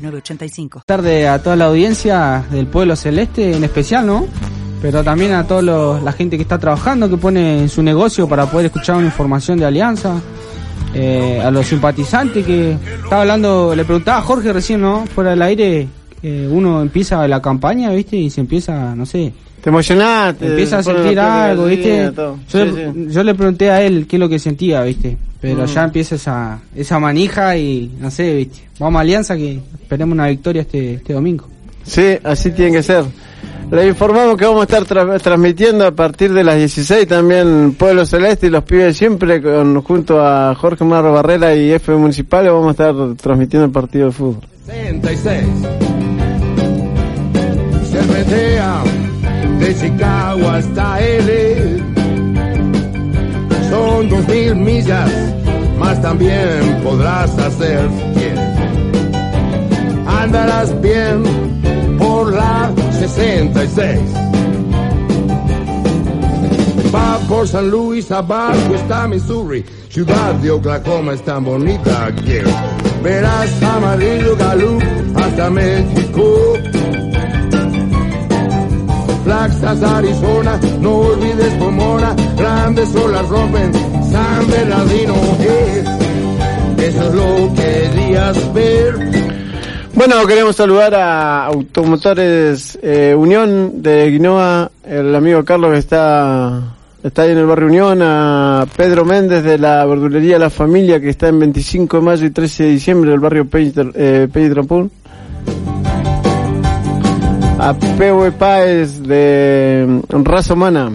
906985. Tarde a toda la audiencia del pueblo celeste en especial, ¿no? Pero también a toda la gente que está trabajando, que pone su negocio para poder escuchar una información de Alianza. Eh, a los simpatizantes que estaba hablando, le preguntaba a Jorge recién, ¿no? Fuera del aire, eh, uno empieza la campaña, ¿viste? Y se empieza, no sé, Te emocionaste. empieza a sentir algo, ¿viste? todo. Yo, Sí, le, sí. yo le pregunté a él qué es lo que sentía, ¿viste? Pero Mm. ya empieza esa, esa manija y no sé, ¿viste? Vamos a Alianza que esperemos una victoria este, este domingo. Sí, así tiene que ser. Le informamos que vamos a estar tra- transmitiendo a partir de las 16 también Pueblo Celeste y los pibes siempre con, junto a Jorge Marro Barrera y F Municipal vamos a estar transmitiendo el partido de fútbol. 66. De Chicago hasta L. Son dos mil millas, más también podrás hacer bien. Andarás bien por la 66. Va por San Luis, abajo está Missouri, ciudad de Oklahoma es tan bonita que verás amarillo galú hasta México. Arizona, no olvides Pomona, grandes olas rompen, San Bernardino es, eso es lo que querías ver. Bueno, queremos saludar a Automotores eh, Unión de Guinoa, el amigo Carlos que está, está ahí en el barrio Unión, a Pedro Méndez de la verdulería La Familia que está en 25 de mayo y 13 de diciembre del barrio Pedro eh. A Pewe Páez de mm, Raza Humana,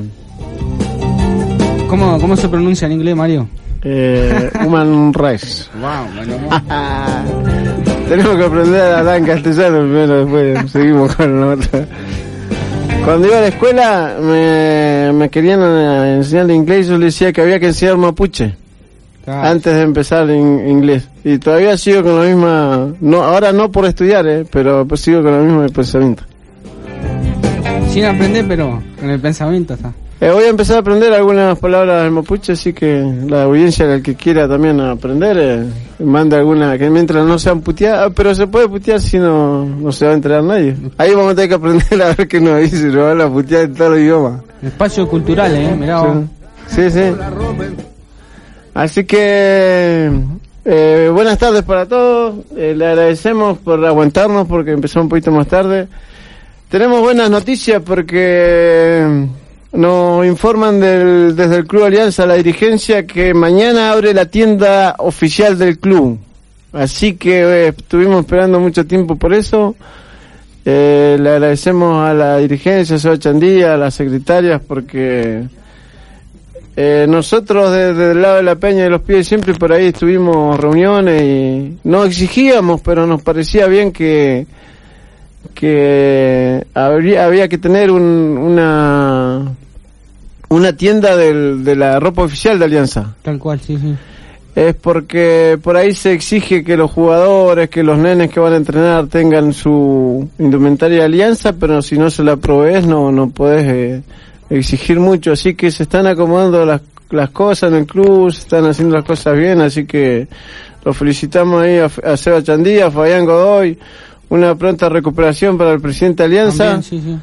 ¿Cómo, cómo se pronuncia en inglés, Mario? eh, Human Rights. Tenemos que aprender a hablar en castellano primero, después seguimos con la otra. Cuando iba a la escuela me, me querían eh, enseñar inglés, yo le decía que había que enseñar mapuche Claro. antes de empezar en inglés. Y todavía sigo con la misma, no ahora no por estudiar, eh, pero sigo con el mismo pensamiento. Sin aprender, pero con el pensamiento está. Eh, voy a empezar a aprender algunas palabras del mapuche, así que la audiencia, el que quiera también aprender, eh, manda alguna, que mientras no sean puteadas, ah, pero se puede putear si no, no se va a enterar nadie. Ahí vamos a tener que aprender a ver qué nos dice, nos van a putear en todos los idiomas. Espacio cultural, ¿eh? Mirá vos. Sí, sí. Así que, eh, buenas tardes para todos, eh, le agradecemos por aguantarnos porque empezó un poquito más tarde. Tenemos buenas noticias porque nos informan del- desde el Club Alianza, la dirigencia, que mañana abre la tienda oficial del club. Así que eh, estuvimos esperando mucho tiempo por eso. Eh, le agradecemos a la dirigencia, a Seba Chandía, a las secretarias, porque eh, nosotros desde el lado de la Peña y los pies siempre por ahí estuvimos reuniones y no exigíamos, pero nos parecía bien que que habría, había que tener un, una una tienda del- de la ropa oficial de Alianza. Tal cual, sí, sí. Es porque por ahí se exige que los jugadores, que los nenes que van a entrenar tengan su indumentaria de alianza, pero si no se la provees no, no podés eh, exigir mucho. Así que se están acomodando las, las cosas en el club, se están haciendo las cosas bien, así que los felicitamos ahí a, a Seba Chandía, a Fabián Godoy, una pronta recuperación para el presidente de Alianza. También, sí, sí.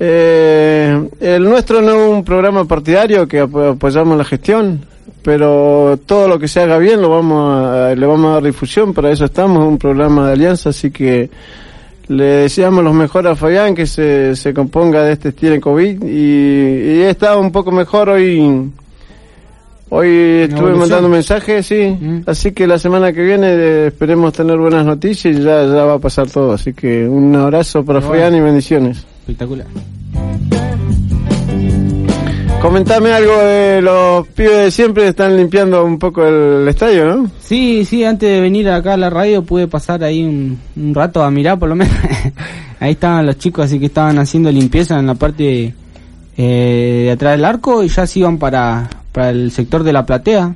Eh, el nuestro no es un programa partidario que apo- apoyamos la gestión, pero todo lo que se haga bien lo vamos a, le vamos a dar difusión, para eso estamos, es un programa de alianza, así que le deseamos lo mejor a Fabián, que se, se componga de este estilo en COVID y, y estado un poco mejor hoy. Hoy estuve mandando mensajes, sí, Mm. así que la semana que viene eh, esperemos tener buenas noticias y ya, ya va a pasar todo, así que un abrazo para. Fabián y bendiciones. Espectacular. Comentame algo de los pibes de siempre, están limpiando un poco el estadio, ¿no? Sí, sí, antes de venir acá a la radio pude pasar ahí un, un rato a mirar por lo menos. ahí estaban los chicos, así que estaban haciendo limpieza en la parte eh, de atrás del arco y ya se iban para, para el sector de la platea.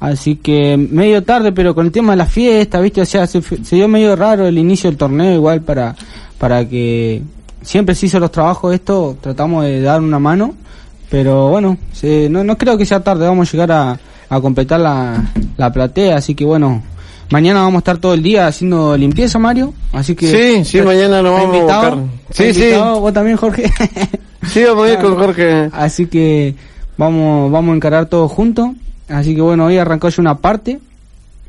Así que medio tarde, pero con el tema de la fiesta, ¿viste? O sea, se, se dio medio raro el inicio del torneo igual para, para que siempre se hizo los trabajos esto, tratamos de dar una mano pero bueno, no, no creo que sea tarde, vamos a llegar a, a completar la, la platea, así que bueno, mañana vamos a estar todo el día haciendo limpieza, Mario, así que... Sí, sí, mañana nos vamos a buscar. Sí, sí. Vos también, Jorge. sí, vamos a ir con Jorge. Así que vamos, vamos a encarar todo juntos, así que bueno, hoy arrancó ya una parte,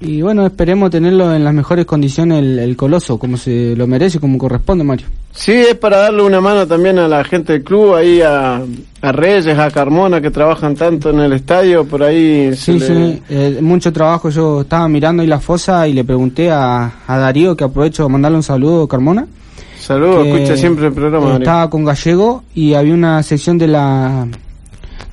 y bueno, esperemos tenerlo en las mejores condiciones el, el, coloso, como se lo merece, como corresponde, Mario. Sí, es para darle una mano también a la gente del club, ahí a, a Reyes, a Carmona, que trabajan tanto en el estadio, por ahí. Sí, sí, eh, mucho trabajo. Yo estaba mirando ahí la fosa y le pregunté a, a Darío, que aprovecho de mandarle un saludo, Carmona. Saludos, escucha siempre el programa. Estaba con Gallego y había una sección de la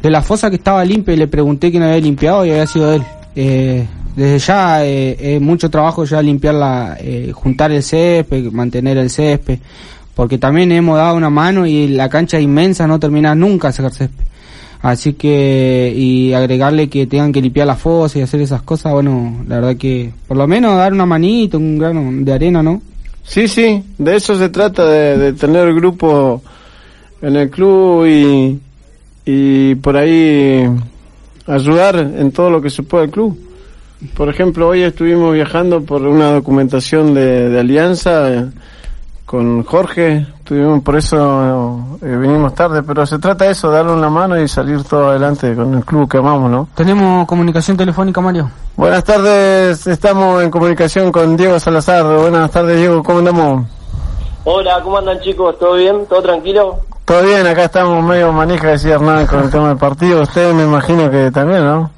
de la fosa que estaba limpia y le pregunté quién había limpiado y había sido él. Eh, desde ya eh, mucho trabajo ya limpiar eh, juntar el césped, mantener el césped, porque también hemos dado una mano y la cancha inmensa, no termina nunca sacar césped. Así que, y agregarle que tengan que limpiar la fosa y hacer esas cosas, bueno, la verdad que por lo menos dar una manito, un grano de arena, ¿no? Sí, sí, de eso se trata, de, de tener grupo en el club y, y por ahí ayudar en todo lo que se pueda el club. Por ejemplo, hoy estuvimos viajando por una documentación de, de alianza eh, con Jorge, tuvimos por eso eh, vinimos tarde, pero se trata de eso, darle una mano y salir todo adelante con el club que amamos, ¿no? Tenemos comunicación telefónica, Mario. Buenas tardes, estamos en comunicación con Diego Salazar. Buenas tardes, Diego, ¿cómo andamos? Hola, ¿cómo andan chicos? ¿Todo bien? ¿Todo tranquilo? Todo bien, acá estamos medio manija, decía Hernán, con el tema del partido. Ustedes me imagino que también, ¿no?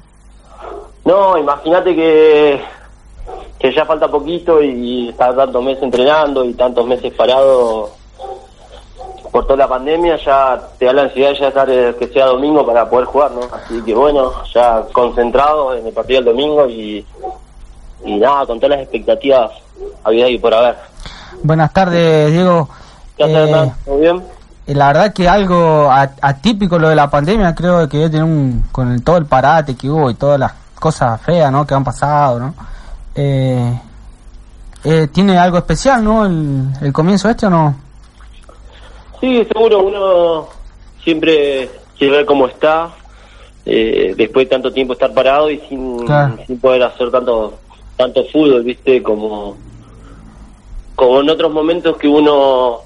No, imagínate que, que ya falta poquito y estar tantos meses entrenando y tantos meses parado por toda la pandemia, ya te da la ansiedad ya estar eh, que sea domingo para poder jugar, ¿no? Así que bueno, ya concentrado en el partido del domingo y, y nada, con todas las expectativas había y por haber. Buenas tardes, Diego. ¿Qué haces, eh, ¿Todo bien? La verdad que algo atípico lo de la pandemia, creo que tiene un, con el, todo el parate que hubo y todas las cosas feas, ¿no? Que han pasado, ¿no? Eh, eh, ¿Tiene algo especial, no? El, el comienzo este o no? Sí, seguro, uno siempre quiere ver cómo está, eh, después de tanto tiempo estar parado y sin, claro. sin poder hacer tanto tanto fútbol, ¿viste? Como, como en otros momentos que uno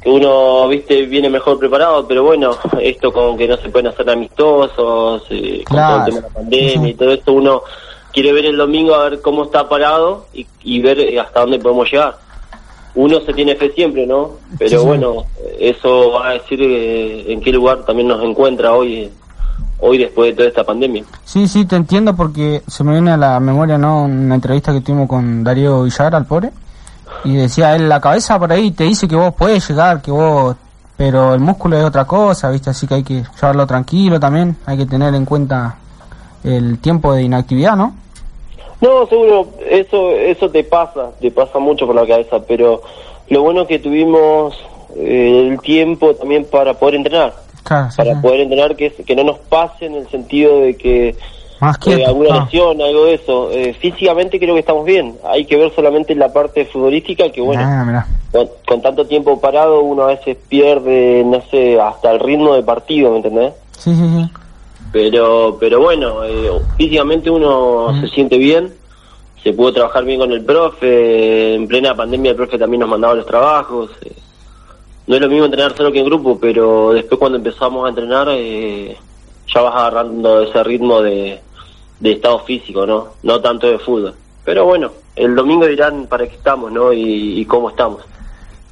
que uno viste viene mejor preparado pero bueno esto con que no se pueden hacer amistosos eh, claro. con todo el tema de la pandemia y todo esto uno quiere ver el domingo a ver cómo está parado y, y ver hasta dónde podemos llegar. Uno se tiene fe siempre no pero Sí, bueno eso va a decir eh, en qué lugar también nos encuentra hoy hoy después de toda esta pandemia. Sí, sí, te entiendo porque se me viene a la memoria, ¿no? Una entrevista que tuvimos con Darío Villar, al pobre, y decía él, la cabeza por ahí te dice que vos puedes llegar, que vos... Pero el músculo es otra cosa, ¿viste? Así que hay que llevarlo tranquilo también, hay que tener en cuenta el tiempo de inactividad, ¿no? No, seguro, eso eso te pasa, te pasa mucho por la cabeza, pero lo bueno es que tuvimos eh, el tiempo también para poder entrenar, Claro, sí, para sí. poder entrenar que, que no nos pase en el sentido de que Más eh, alguna ah. lesión, algo de eso. Eh, físicamente creo que estamos bien, hay que ver solamente la parte futbolística que bueno, mirá. con, con tanto tiempo parado uno a veces pierde, no sé, hasta el ritmo de partido, ¿me entendés? Sí, sí, sí. pero pero bueno eh, físicamente uno se siente bien se pudo trabajar bien con el profe en plena pandemia el profe también nos mandaba los trabajos eh, no es lo mismo entrenar solo que en grupo pero después cuando empezamos a entrenar eh, ya vas agarrando ese ritmo de, de estado físico no no tanto de fútbol. Pero bueno el domingo dirán para qué estamos no y, y cómo estamos.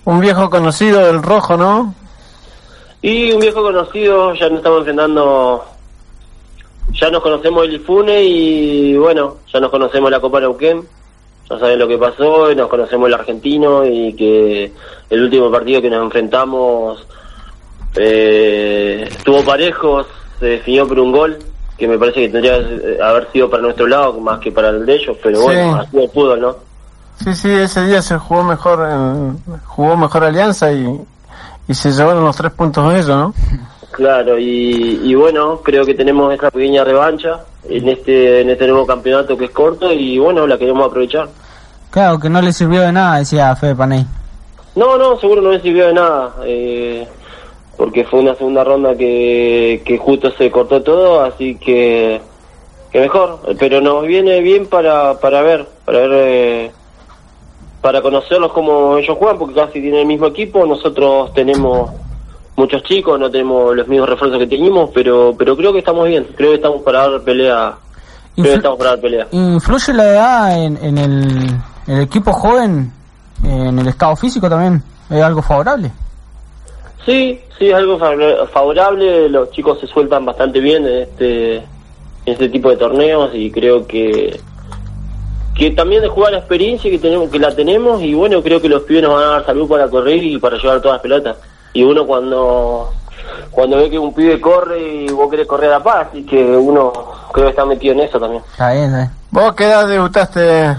Un viejo conocido del rojo, ¿no? Y un viejo conocido, ya nos estamos enfrentando, ya nos conocemos el Ifune y bueno, ya nos conocemos la Copa Neuquén, ya saben lo que pasó, y nos conocemos el argentino y que el último partido que nos enfrentamos Eh, estuvo parejo, se definió por un gol, que me parece que tendría que haber sido para nuestro lado más que para el de ellos, pero Sí. bueno, así el fútbol, ¿no? Sí, sí, ese día se jugó mejor, en- jugó mejor Alianza y, y se llevaron los tres puntos de ellos, ¿no? Claro, y, y bueno, creo que tenemos esa pequeña revancha en este en este nuevo campeonato que es corto y bueno, la queremos aprovechar. Claro, que no le sirvió de nada, decía Fede Panay. No, no, seguro no me sirvió de nada, eh, porque fue una segunda ronda que, que justo se cortó todo, así que, que mejor, pero nos viene bien para, para ver, para ver, eh, para conocerlos como ellos juegan, porque casi tienen el mismo equipo, nosotros tenemos muchos chicos, no tenemos los mismos refuerzos que teníamos, pero, pero creo que estamos bien, creo que estamos para dar pelea, creo que estamos para dar pelea. ¿Influye la edad en, en el, el equipo joven, en el estado físico también? ¿Es algo favorable? Sí, sí, es algo favor- favorable. Los chicos se sueltan bastante bien en este, en este tipo de torneos y creo que que también de jugar la experiencia que tenemos que la tenemos y bueno creo que los pibes nos van a dar salud para correr y para llevar todas las pelotas y uno cuando cuando ve que un pibe corre y vos querés correr a la paz así que uno creo que está metido en eso también Está bien, bien. ¿Vos qué edad debutaste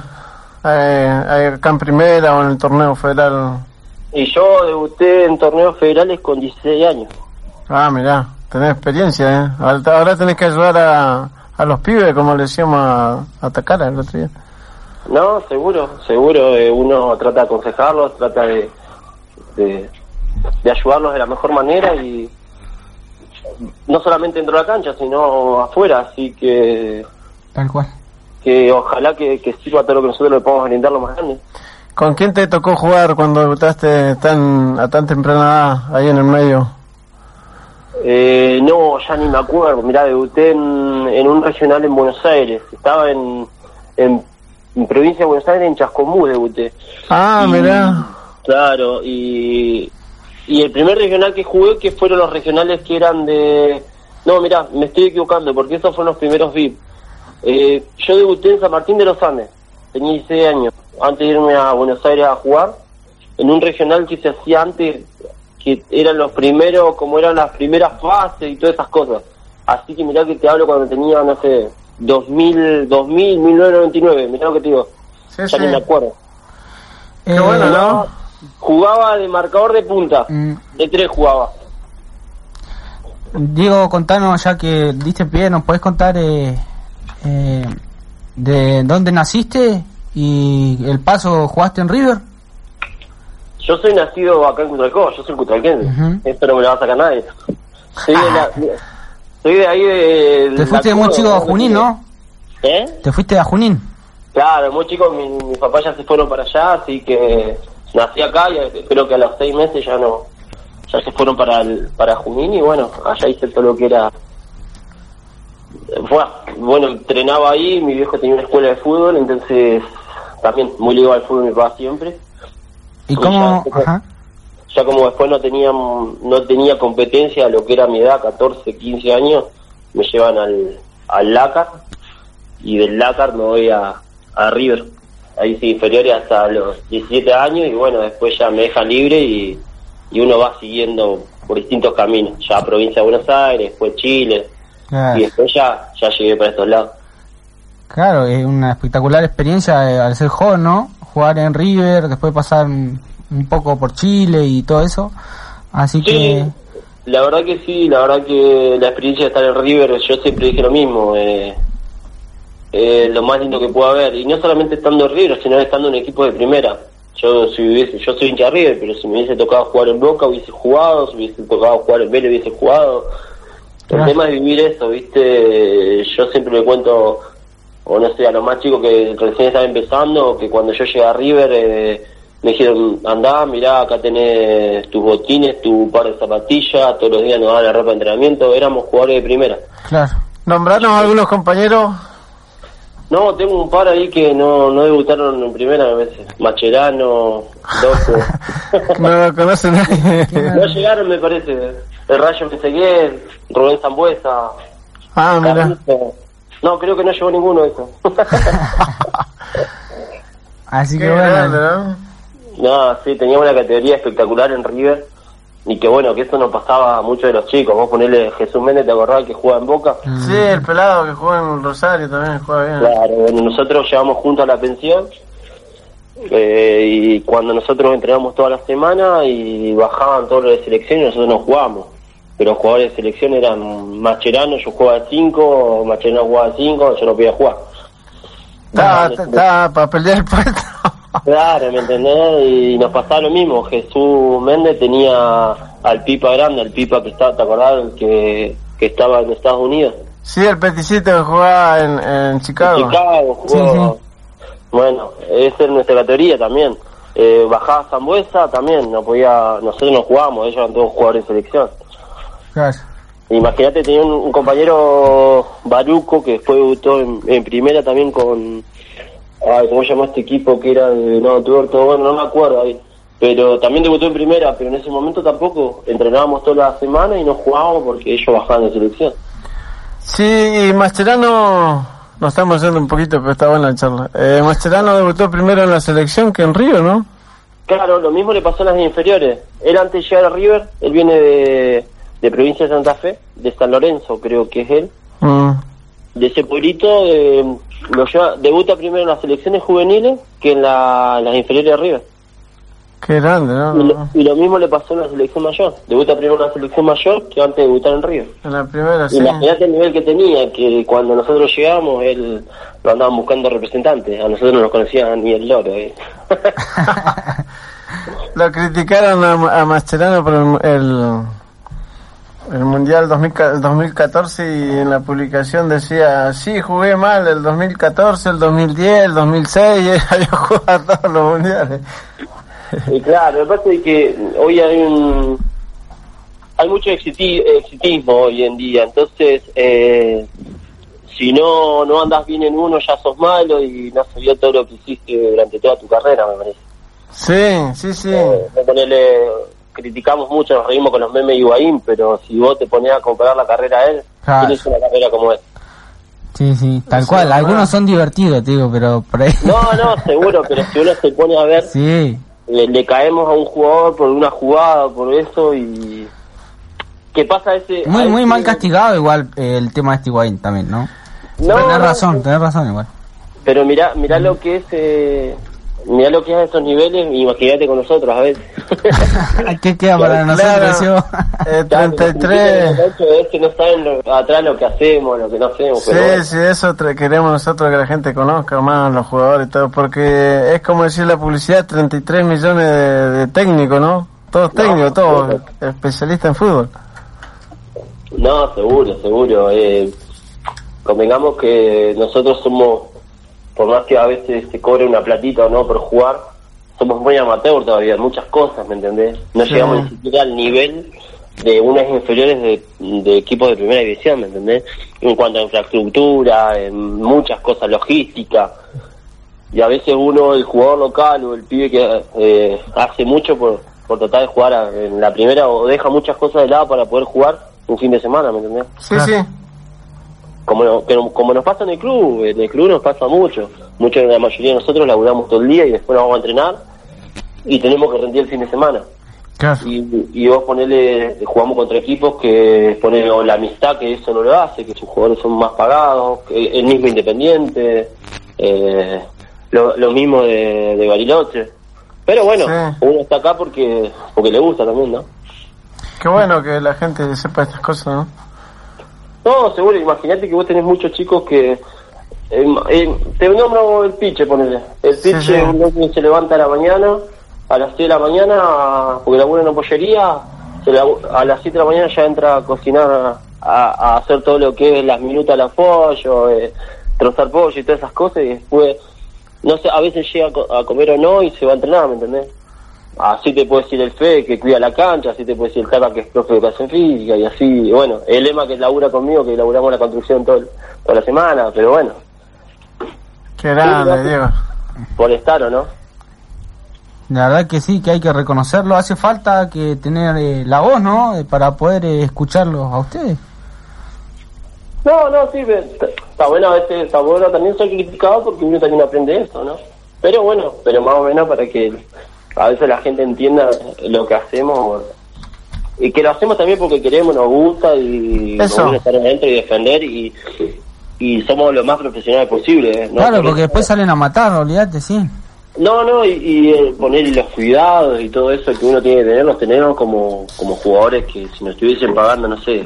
eh, acá en primera o en el torneo federal? Y yo debuté en torneos federales con 16 años Ah, mirá, tenés experiencia, ¿eh? Ahora, ahora tenés que ayudar a, a los pibes, como le decíamos a, a Takara el otro día. No, seguro, seguro. eh, uno trata de aconsejarlos, trata de, de, de ayudarlos de la mejor manera y no solamente dentro de la cancha, sino afuera. Así que, Tal cual. que ojalá que, que sirva todo lo que nosotros le podamos brindar lo más grande. ¿Con quién te tocó jugar cuando debutaste tan, a tan temprana edad ahí en el medio? Eh, no, ya ni me acuerdo. Mirá, debuté en, en un regional en Buenos Aires. Estaba en, en, en provincia de Buenos Aires, en Chascomú debuté. Ah, Y- mirá. Claro, y, y el primer regional que jugué, que fueron los regionales que eran de... No, mira, me estoy equivocando, porque esos fueron los primeros VIP. Eh, yo debuté en San Martín de los Andes, tenía 16 años, antes de irme a Buenos Aires a jugar, en un regional que se hacía antes, que eran los primeros, como eran las primeras fases y todas esas cosas. Así que mirá que te hablo cuando tenía, no sé, 2000, 2000, 1999, mirá lo que te digo, Sí, ya sí. ni me acuerdo. Qué bueno, ¿no? Jugaba de marcador de punta. Mm. De tres jugaba. Diego, contanos, ya que diste pie, ¿nos podés contar eh, eh, de dónde naciste y el paso jugaste en River? Yo soy nacido acá en Cutralcó, yo soy cutralquense. Esto no me lo va a sacar nadie. Soy de, la- soy de ahí de... Te fuiste muy Cuba, chico a Junín, ¿no? ¿Eh? Te fuiste a Junín. Claro, muy chico, mi- mis papás ya se fueron para allá, así que nací acá y creo que a los seis meses ya no... Ya se fueron para el, para Junín y bueno, allá hice todo lo que era... Bueno, entrenaba ahí, mi viejo tenía una escuela de fútbol, entonces también muy ligado al fútbol mi papá siempre. ¿Y Ya, cómo? Ajá. ya como después no tenía no tenía competencia a lo que era mi edad 14 15 años me llevan al al Lácar y del Lácar me voy a, a River ahí sí inferiores hasta los 17 años y bueno después ya me dejan libre y, y uno va siguiendo por distintos caminos ya provincia de Buenos Aires después Chile y después ya ya llegué para estos lados Claro, es una espectacular experiencia eh, al ser joven, ¿no? Jugar en River, después pasar un, un poco por Chile y todo eso. Así Sí, que, la verdad que sí, la verdad que la experiencia de estar en River, yo siempre dije lo mismo, eh, eh, lo más lindo que pueda haber, y no solamente estando en River, sino estando en un equipo de primera. Yo si hubiese, yo soy hincha River, pero si me hubiese tocado jugar en Boca hubiese jugado, si hubiese tocado jugar en Vélez hubiese jugado. El Claro. tema es vivir eso, ¿viste? Yo siempre le cuento, o no sé, a los más chicos que recién están empezando, que cuando yo llegué a River eh, me dijeron, andá, mirá, acá tenés tus botines, tu par de zapatillas, todos los días nos daban la ropa de entrenamiento, éramos jugadores de primera. claro. Nombranos a algunos compañeros. No, tengo un par ahí que no, no debutaron en primera a veces. Macherano, Doce. No lo conoce nadie. no llegaron, me parece. El Rayo Meseguer, Rubén Zambuesa, Ah, mira. No, creo que no llegó ninguno de esos. Así Qué que bueno. grande, ¿no? no, sí, tenía una categoría espectacular en River. y que bueno, que eso nos pasaba a muchos de los chicos. Vos ponele Jesús Méndez, ¿te acordás que juega en Boca? Sí, el pelado que juega en Rosario también juega bien. Claro, bueno, nosotros llevamos juntos a la pensión eh, y cuando nosotros entrenamos toda la semana y bajaban todos los de selección y nosotros no jugábamos. Pero los jugadores de selección eran Mascherano, yo jugaba 5, Mascherano jugaba 5, yo no podía jugar. Estaba, para pelear el puesto. Claro, ¿me entendés? Y nos pasaba lo mismo. Jesús Méndez tenía al Pipa grande, al Pipa que estaba, ¿te acordás? El que, que estaba en Estados Unidos. Sí, el peticito que jugaba en, en Chicago. En Chicago jugó. Bueno, esa es nuestra categoría también. Eh, bajaba Zambuesa también, no podía, nosotros no jugábamos, ellos eran todos jugadores de selección. Claro. Imagínate, tenía un, un compañero Baruco que después debutó en, en primera también con, ay, ¿cómo se llama este equipo que era de no, Tuerto? Bueno, no me acuerdo ahí. Pero también debutó en primera, pero en ese momento tampoco entrenábamos toda la semana y no jugábamos porque ellos bajaban de selección. Sí, y Mascherano, nos estamos yendo un poquito, pero está buena la charla. Eh, Mascherano debutó primero en la selección que en Río, ¿no? Claro, lo mismo le pasó a las inferiores. Él antes de llegar a River, él viene de, de provincia de Santa Fe, de San Lorenzo creo que es él. Mm. De ese pueblito eh, lo lleva, debuta primero en las selecciones juveniles que en, la, en las inferiores de River. Qué grande, ¿no? Y lo, y lo mismo le pasó en la selección mayor. Debuta primero en la selección mayor que antes de debutar en River. En la primera, sí. Imagínate el nivel que tenía, que cuando nosotros llegamos, él lo andaban buscando representantes. A nosotros no nos conocían ni el loro. ¿eh? Lo criticaron a, a Mascherano por el, el, el Mundial 2000 el 2014 y en la publicación decía, sí, jugué mal el 2014, el 2010, el 2006, y había jugado todos los mundiales. Y claro, pasa es que hoy hay un hay mucho exiti- exitismo hoy en día, entonces eh, si no no andas bien en uno ya sos malo y no se vio todo lo que hiciste durante toda tu carrera, me parece. Sí, sí, sí. Eh, ponerle, criticamos mucho, nos reímos con los memes de Higuaín, pero si vos te ponías a comparar la carrera a él, Claro. tienes una carrera como él. Sí, sí, tal cual. Algunos son divertidos, digo, pero por ahí. No, no, seguro, pero si uno se pone a ver, Sí, le, le caemos a un jugador por una jugada, por eso y... ¿Qué pasa ese...? muy, muy ese- mal castigado igual eh, el tema de este Higuaín también, ¿no? No, tenés razón, tenés razón igual. Pero mirá, mirá lo que es... Eh, mirá lo que es a esos niveles, imagínate con nosotros a veces. ¿Qué queda para Claro. nosotros, yo? Eh, Claro, 33. lo que es que no saben lo- atrás lo que hacemos, lo que no hacemos. Sí, pero bueno. sí, eso tra- queremos nosotros que la gente conozca más los jugadores y todo, porque es como decir la publicidad, 33 millones de, de técnicos, ¿no? Todos técnicos, todos especialistas en fútbol. No, seguro, seguro. Eh, convengamos que nosotros somos, por más que a veces se cobre una platita o no por jugar, somos muy amateur todavía en muchas cosas, ¿me entendés? No Sí. llegamos ni siquiera al nivel de unas inferiores de, de equipos de primera división, ¿me entendés? En cuanto a infraestructura, en muchas cosas, logística. Y a veces uno, el jugador local o el pibe que eh, hace mucho por, por tratar de jugar a- en la primera o deja muchas cosas de lado para poder jugar un fin de semana, ¿me entendés? Sí, Claro. sí. Como, como nos pasa en el club, en el club nos pasa mucho. Mucho, la mayoría de nosotros laburamos todo el día y después nos vamos a entrenar y tenemos que rendir el fin de semana. Claro. Y, y vos ponele, jugamos contra equipos que ponen la amistad que eso no lo hace, que sus jugadores son más pagados, que el mismo Independiente, eh, lo, lo mismo de, de Bariloche. Pero bueno, Sí. uno está acá porque porque le gusta también, ¿no? Qué bueno que la gente sepa estas cosas, ¿no? No, seguro, imagínate que vos tenés muchos chicos que... eh, eh, te nombro el piche, ponele. El Sí, piche sí. que se levanta a la mañana, a las 6 de la mañana, porque labura en una pollería, se labu- a las 7 de la mañana ya entra a cocinar, a, a hacer todo lo que es las minutas al pollo, eh, trozar pollo y todas esas cosas, y después, no sé, a veces llega a comer o no y se va a entrenar, ¿me entendés? Así te puede decir el FE que cuida la cancha, así te puede decir el Tata que es profe de educación física y así, bueno, el Lema que labura conmigo, que laburamos la construcción todo, toda la semana, pero bueno, Qué grande, Diego. por estar o no. La verdad que sí, que hay que reconocerlo. Hace falta que tener eh, la voz, ¿no? Eh, Para poder eh, escucharlos a ustedes. No, no, sí, está bueno a veces, está bueno también ser criticado porque uno también aprende eso, ¿no? Pero bueno, pero más o menos para que a veces la gente entienda lo que hacemos, y que lo hacemos también porque queremos, nos gusta y nos gusta estar adentro y defender y, y somos lo más profesionales posible. ¿eh? No Claro, por porque después salen a matar, olvídate, sí. No, no, y, y, eh, poner los cuidados y todo eso que uno tiene que tener, los tenemos como, como jugadores que si nos estuviesen pagando, no sé,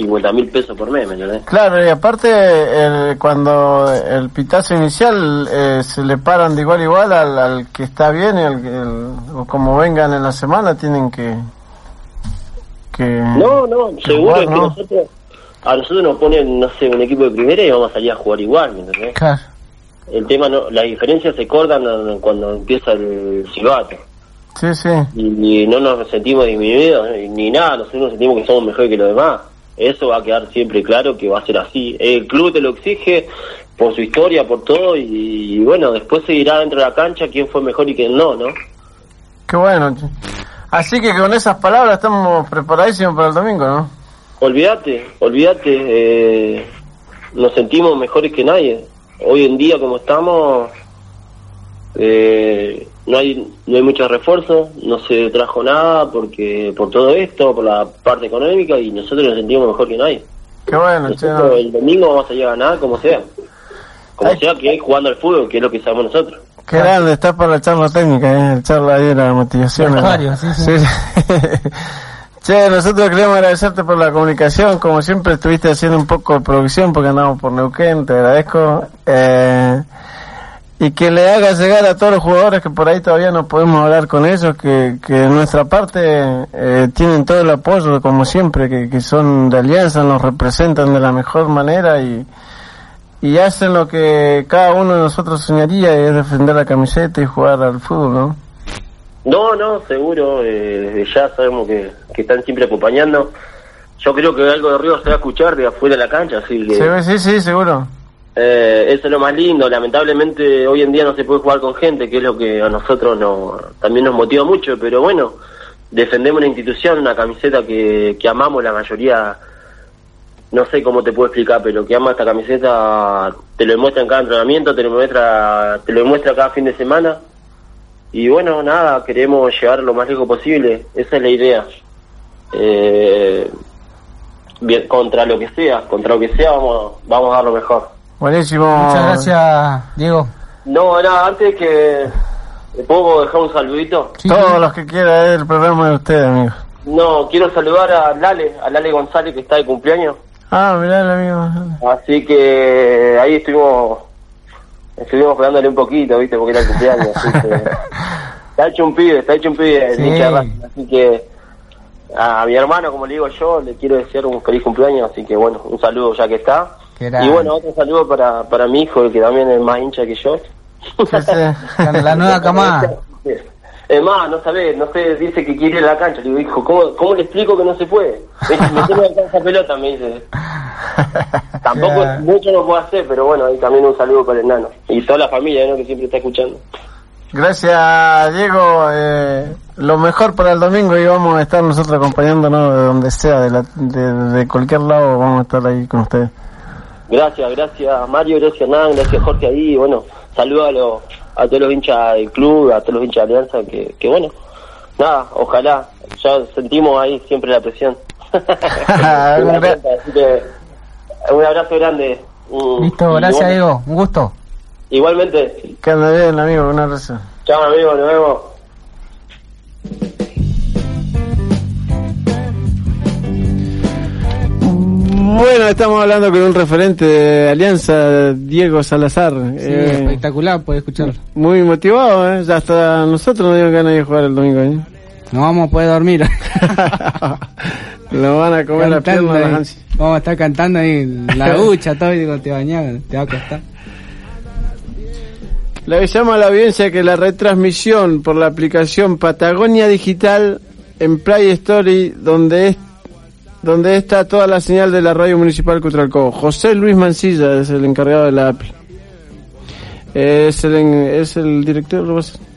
50 mil pesos por mes, ¿me entendés? Claro, y aparte, el- cuando el pitazo inicial eh, se le paran de igual a igual al, al que está bien y al que, el- o como vengan en la semana, tienen que. que No, no, seguro jugar, es que ¿no? nosotros, a nosotros nos ponen, no sé, un equipo de primera y vamos a salir a jugar igual, ¿me entendés? Claro. El tema, no, las diferencias se cortan cuando empieza el silbato. Sí, sí. y, y no nos sentimos disminuidos eh, ni nada, nosotros nos sentimos que somos mejores que los demás. Eso va a quedar siempre claro que va a ser así. El club te lo exige por su historia, por todo, y, y bueno, después se dirá dentro de la cancha quién fue mejor y quién no, ¿no? Qué bueno. Así que con esas palabras estamos preparadísimos para el domingo, ¿no? Olvídate, olvídate, eh, nos sentimos mejores que nadie. Hoy en día, como estamos, eh, no hay no hay muchos refuerzos, no se trajo nada porque por todo esto, por la parte económica, y nosotros nos sentimos mejor que nadie. Qué bueno, che. Nosotros no. el domingo vamos a ir a ganar como sea. Como Ay. sea que es jugando al fútbol, que es lo que sabemos nosotros. Qué grande, estás para la charla técnica, ¿eh? El charla ahí de la motivación. sí. che, nosotros queremos agradecerte por la comunicación. Como siempre, estuviste haciendo un poco de producción porque andamos por Neuquén, te agradezco. Eh, y que le hagas llegar a todos los jugadores que por ahí todavía no podemos hablar con ellos, que, que de nuestra parte eh, tienen todo el apoyo, como siempre, que, que son de alianza, nos representan de la mejor manera y, y hacen lo que cada uno de nosotros soñaría, y es defender la camiseta y jugar al fútbol, ¿no? No, no, seguro, eh, desde ya sabemos que, que están siempre acompañando. Yo creo que algo de Río se va a escuchar de afuera de la cancha, así que Sí, sí, sí, seguro. Eh, eso es lo más lindo. Lamentablemente hoy en día no se puede jugar con gente, que es lo que a nosotros no, también nos motiva mucho, pero bueno, defendemos una institución, una camiseta que, que amamos la mayoría. No sé cómo te puedo explicar, pero que ama esta camiseta, te lo demuestra en cada entrenamiento, te lo muestra, te lo demuestra cada fin de semana. Y bueno, nada, queremos llegar lo más lejos posible, esa es la idea. Eh, bien, contra lo que sea, contra lo que sea vamos, vamos a dar lo mejor. Buenísimo. Muchas gracias, Diego. No, nada, antes que ¿le puedo dejar un saludito. Sí, Todos sí. los que quieran, es el programa de ustedes, amigos. No, quiero saludar a Lale, a Lale González que está de cumpleaños. Ah, mirá el amigo. Así que ahí estuvimos estuvimos pegándole un poquito, ¿viste? Porque era el cumpleaños. Así que está hecho un pibe, está hecho un pibe. Sí. de. Así que a mi hermano, como le digo yo, le quiero desear un feliz cumpleaños. Así que bueno, un saludo ya que está. Y bueno, otro saludo para, para mi hijo, que también es más hincha que yo. La, nueva camada. Es más, no sabe, no sé, dice que quiere ir a la cancha. Le digo, hijo, ¿cómo, cómo le explico que no se puede? Me dice, me tengo que esa pelota, me dice. Tampoco mucho no puedo hacer, pero bueno, ahí también un saludo para el enano. Y toda la familia, ¿no? Que siempre está escuchando. Gracias, Diego. Eh, lo mejor para el domingo y vamos a estar nosotros acompañándonos de donde sea, de, la, de, de cualquier lado, vamos a estar ahí con ustedes. Gracias, gracias Mario, gracias Nan, gracias Jorge ahí. Bueno, saludo a, los a todos los hinchas del club, a todos los hinchas de Alianza, que, que bueno, nada, ojalá. Ya sentimos ahí siempre la presión. Así que, un abrazo grande. Mm, Listo, gracias, bueno, Diego. Un gusto. Igualmente, Que ande bien, amigo, un abrazo. chao amigo, nos vemos. Bueno, estamos hablando con un referente de Alianza, Diego Salazar. Sí, Eh, espectacular, puedes escucharlo. muy motivado, ¿eh? Ya hasta nosotros nos dio ganas de jugar el domingo. ¿eh? No vamos a poder dormir. Lo van a comer la Cantando pierna ansias. Vamos a estar cantando ahí la ducha, todo, y digo, te bañas, te va a costar. Le avisamos a la audiencia que la retransmisión por la aplicación Patagonia Digital en Play Story, donde es donde está toda la señal de la radio municipal Cutralcó. José Luis Mancilla es el encargado de la app. Es el, es el director. ¿lo vas a-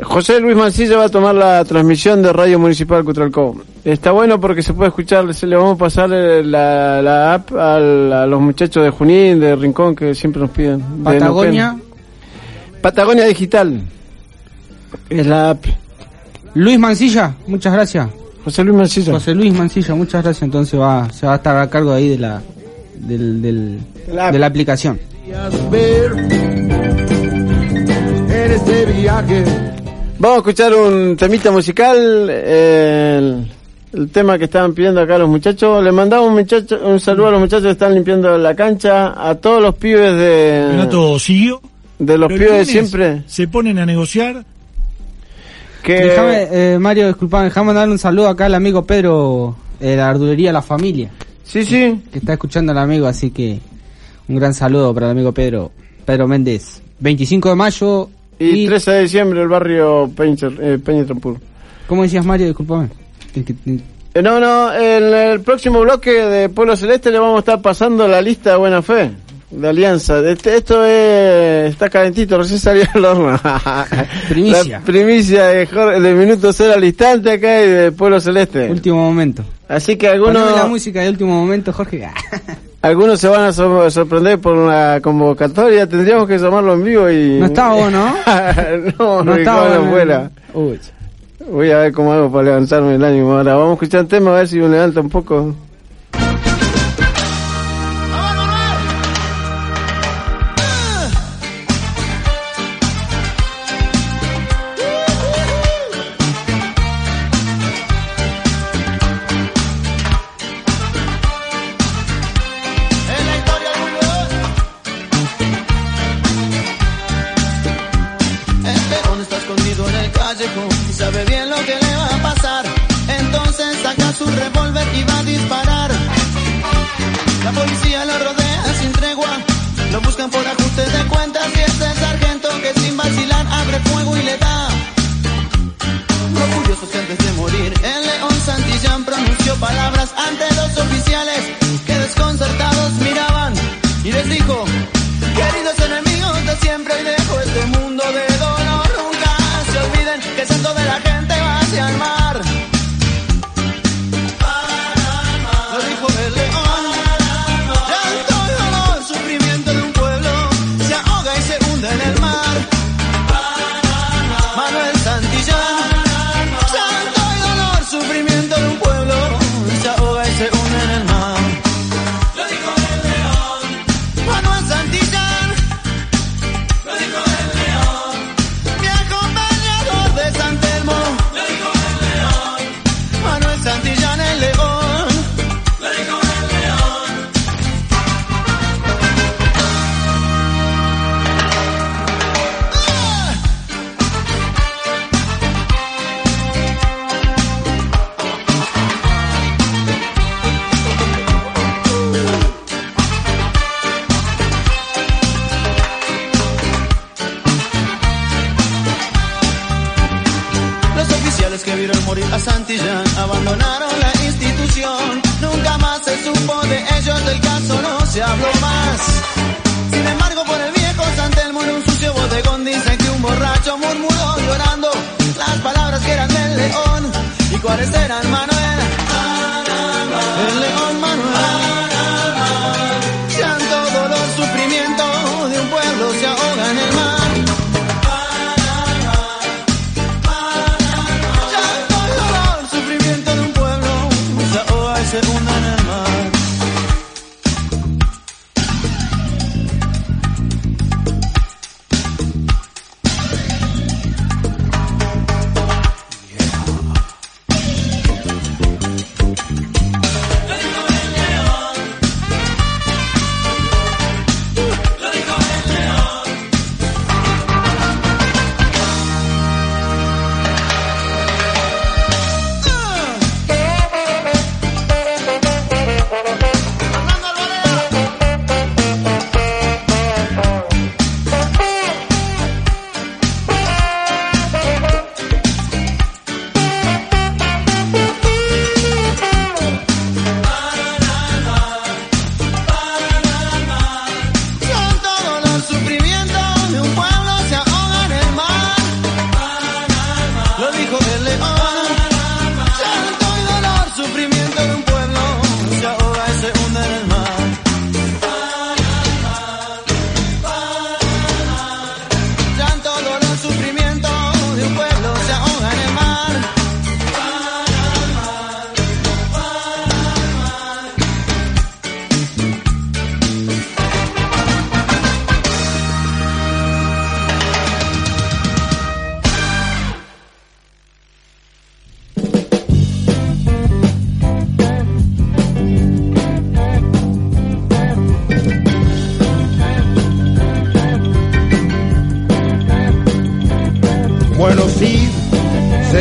José Luis Mancilla va a tomar la transmisión de Radio Municipal Cutralcó. Está bueno porque se puede escuchar, se le vamos a pasar eh, la, la app al- a los muchachos de Junín, de Rincón, que siempre nos piden. de Patagonia. Patagonia Digital. Es la app. Luis Mancilla, muchas gracias. José Luis Mancilla. José Luis Mancilla, muchas gracias. Entonces va, se va a estar a cargo ahí de la, del, del- La- de la aplicación. Vamos a escuchar un temita musical. eh, el, el tema que estaban pidiendo acá los muchachos. Le mandamos un, muchacho, un saludo a los muchachos que están limpiando la cancha. A todos los pibes de, campeonato siguió. de los pero el pibes de siempre. Se ponen a negociar. Que eh, Mario, disculpame, déjame darle un saludo acá al amigo Pedro de la ardulería La Familia, Sí, sí. que está escuchando al amigo, así que un gran saludo para el amigo Pedro, Pedro Méndez. 25 de mayo Y 13 de diciembre el barrio Peña, eh, Peña. ¿Cómo decías Mario? Disculpame. Eh, no, no, en el próximo bloque de Pueblo Celeste le vamos a estar pasando la lista de buena fe. De alianza. Este- esto es, está calentito, recién salió al horno. Primicia. La primicia de, Jor- de Minuto Cero al instante acá y de Pueblo Celeste. Último momento. Así que Poneme la algunos, música de último momento, Jorge. algunos se van a sor- sorprender por la convocatoria. Tendríamos que llamarlo en vivo y... No está vos, ¿no? no, No fuera. Uy. Voy a ver cómo hago para levantarme el ánimo ahora. Vamos a escuchar el tema a ver si me levanta un poco.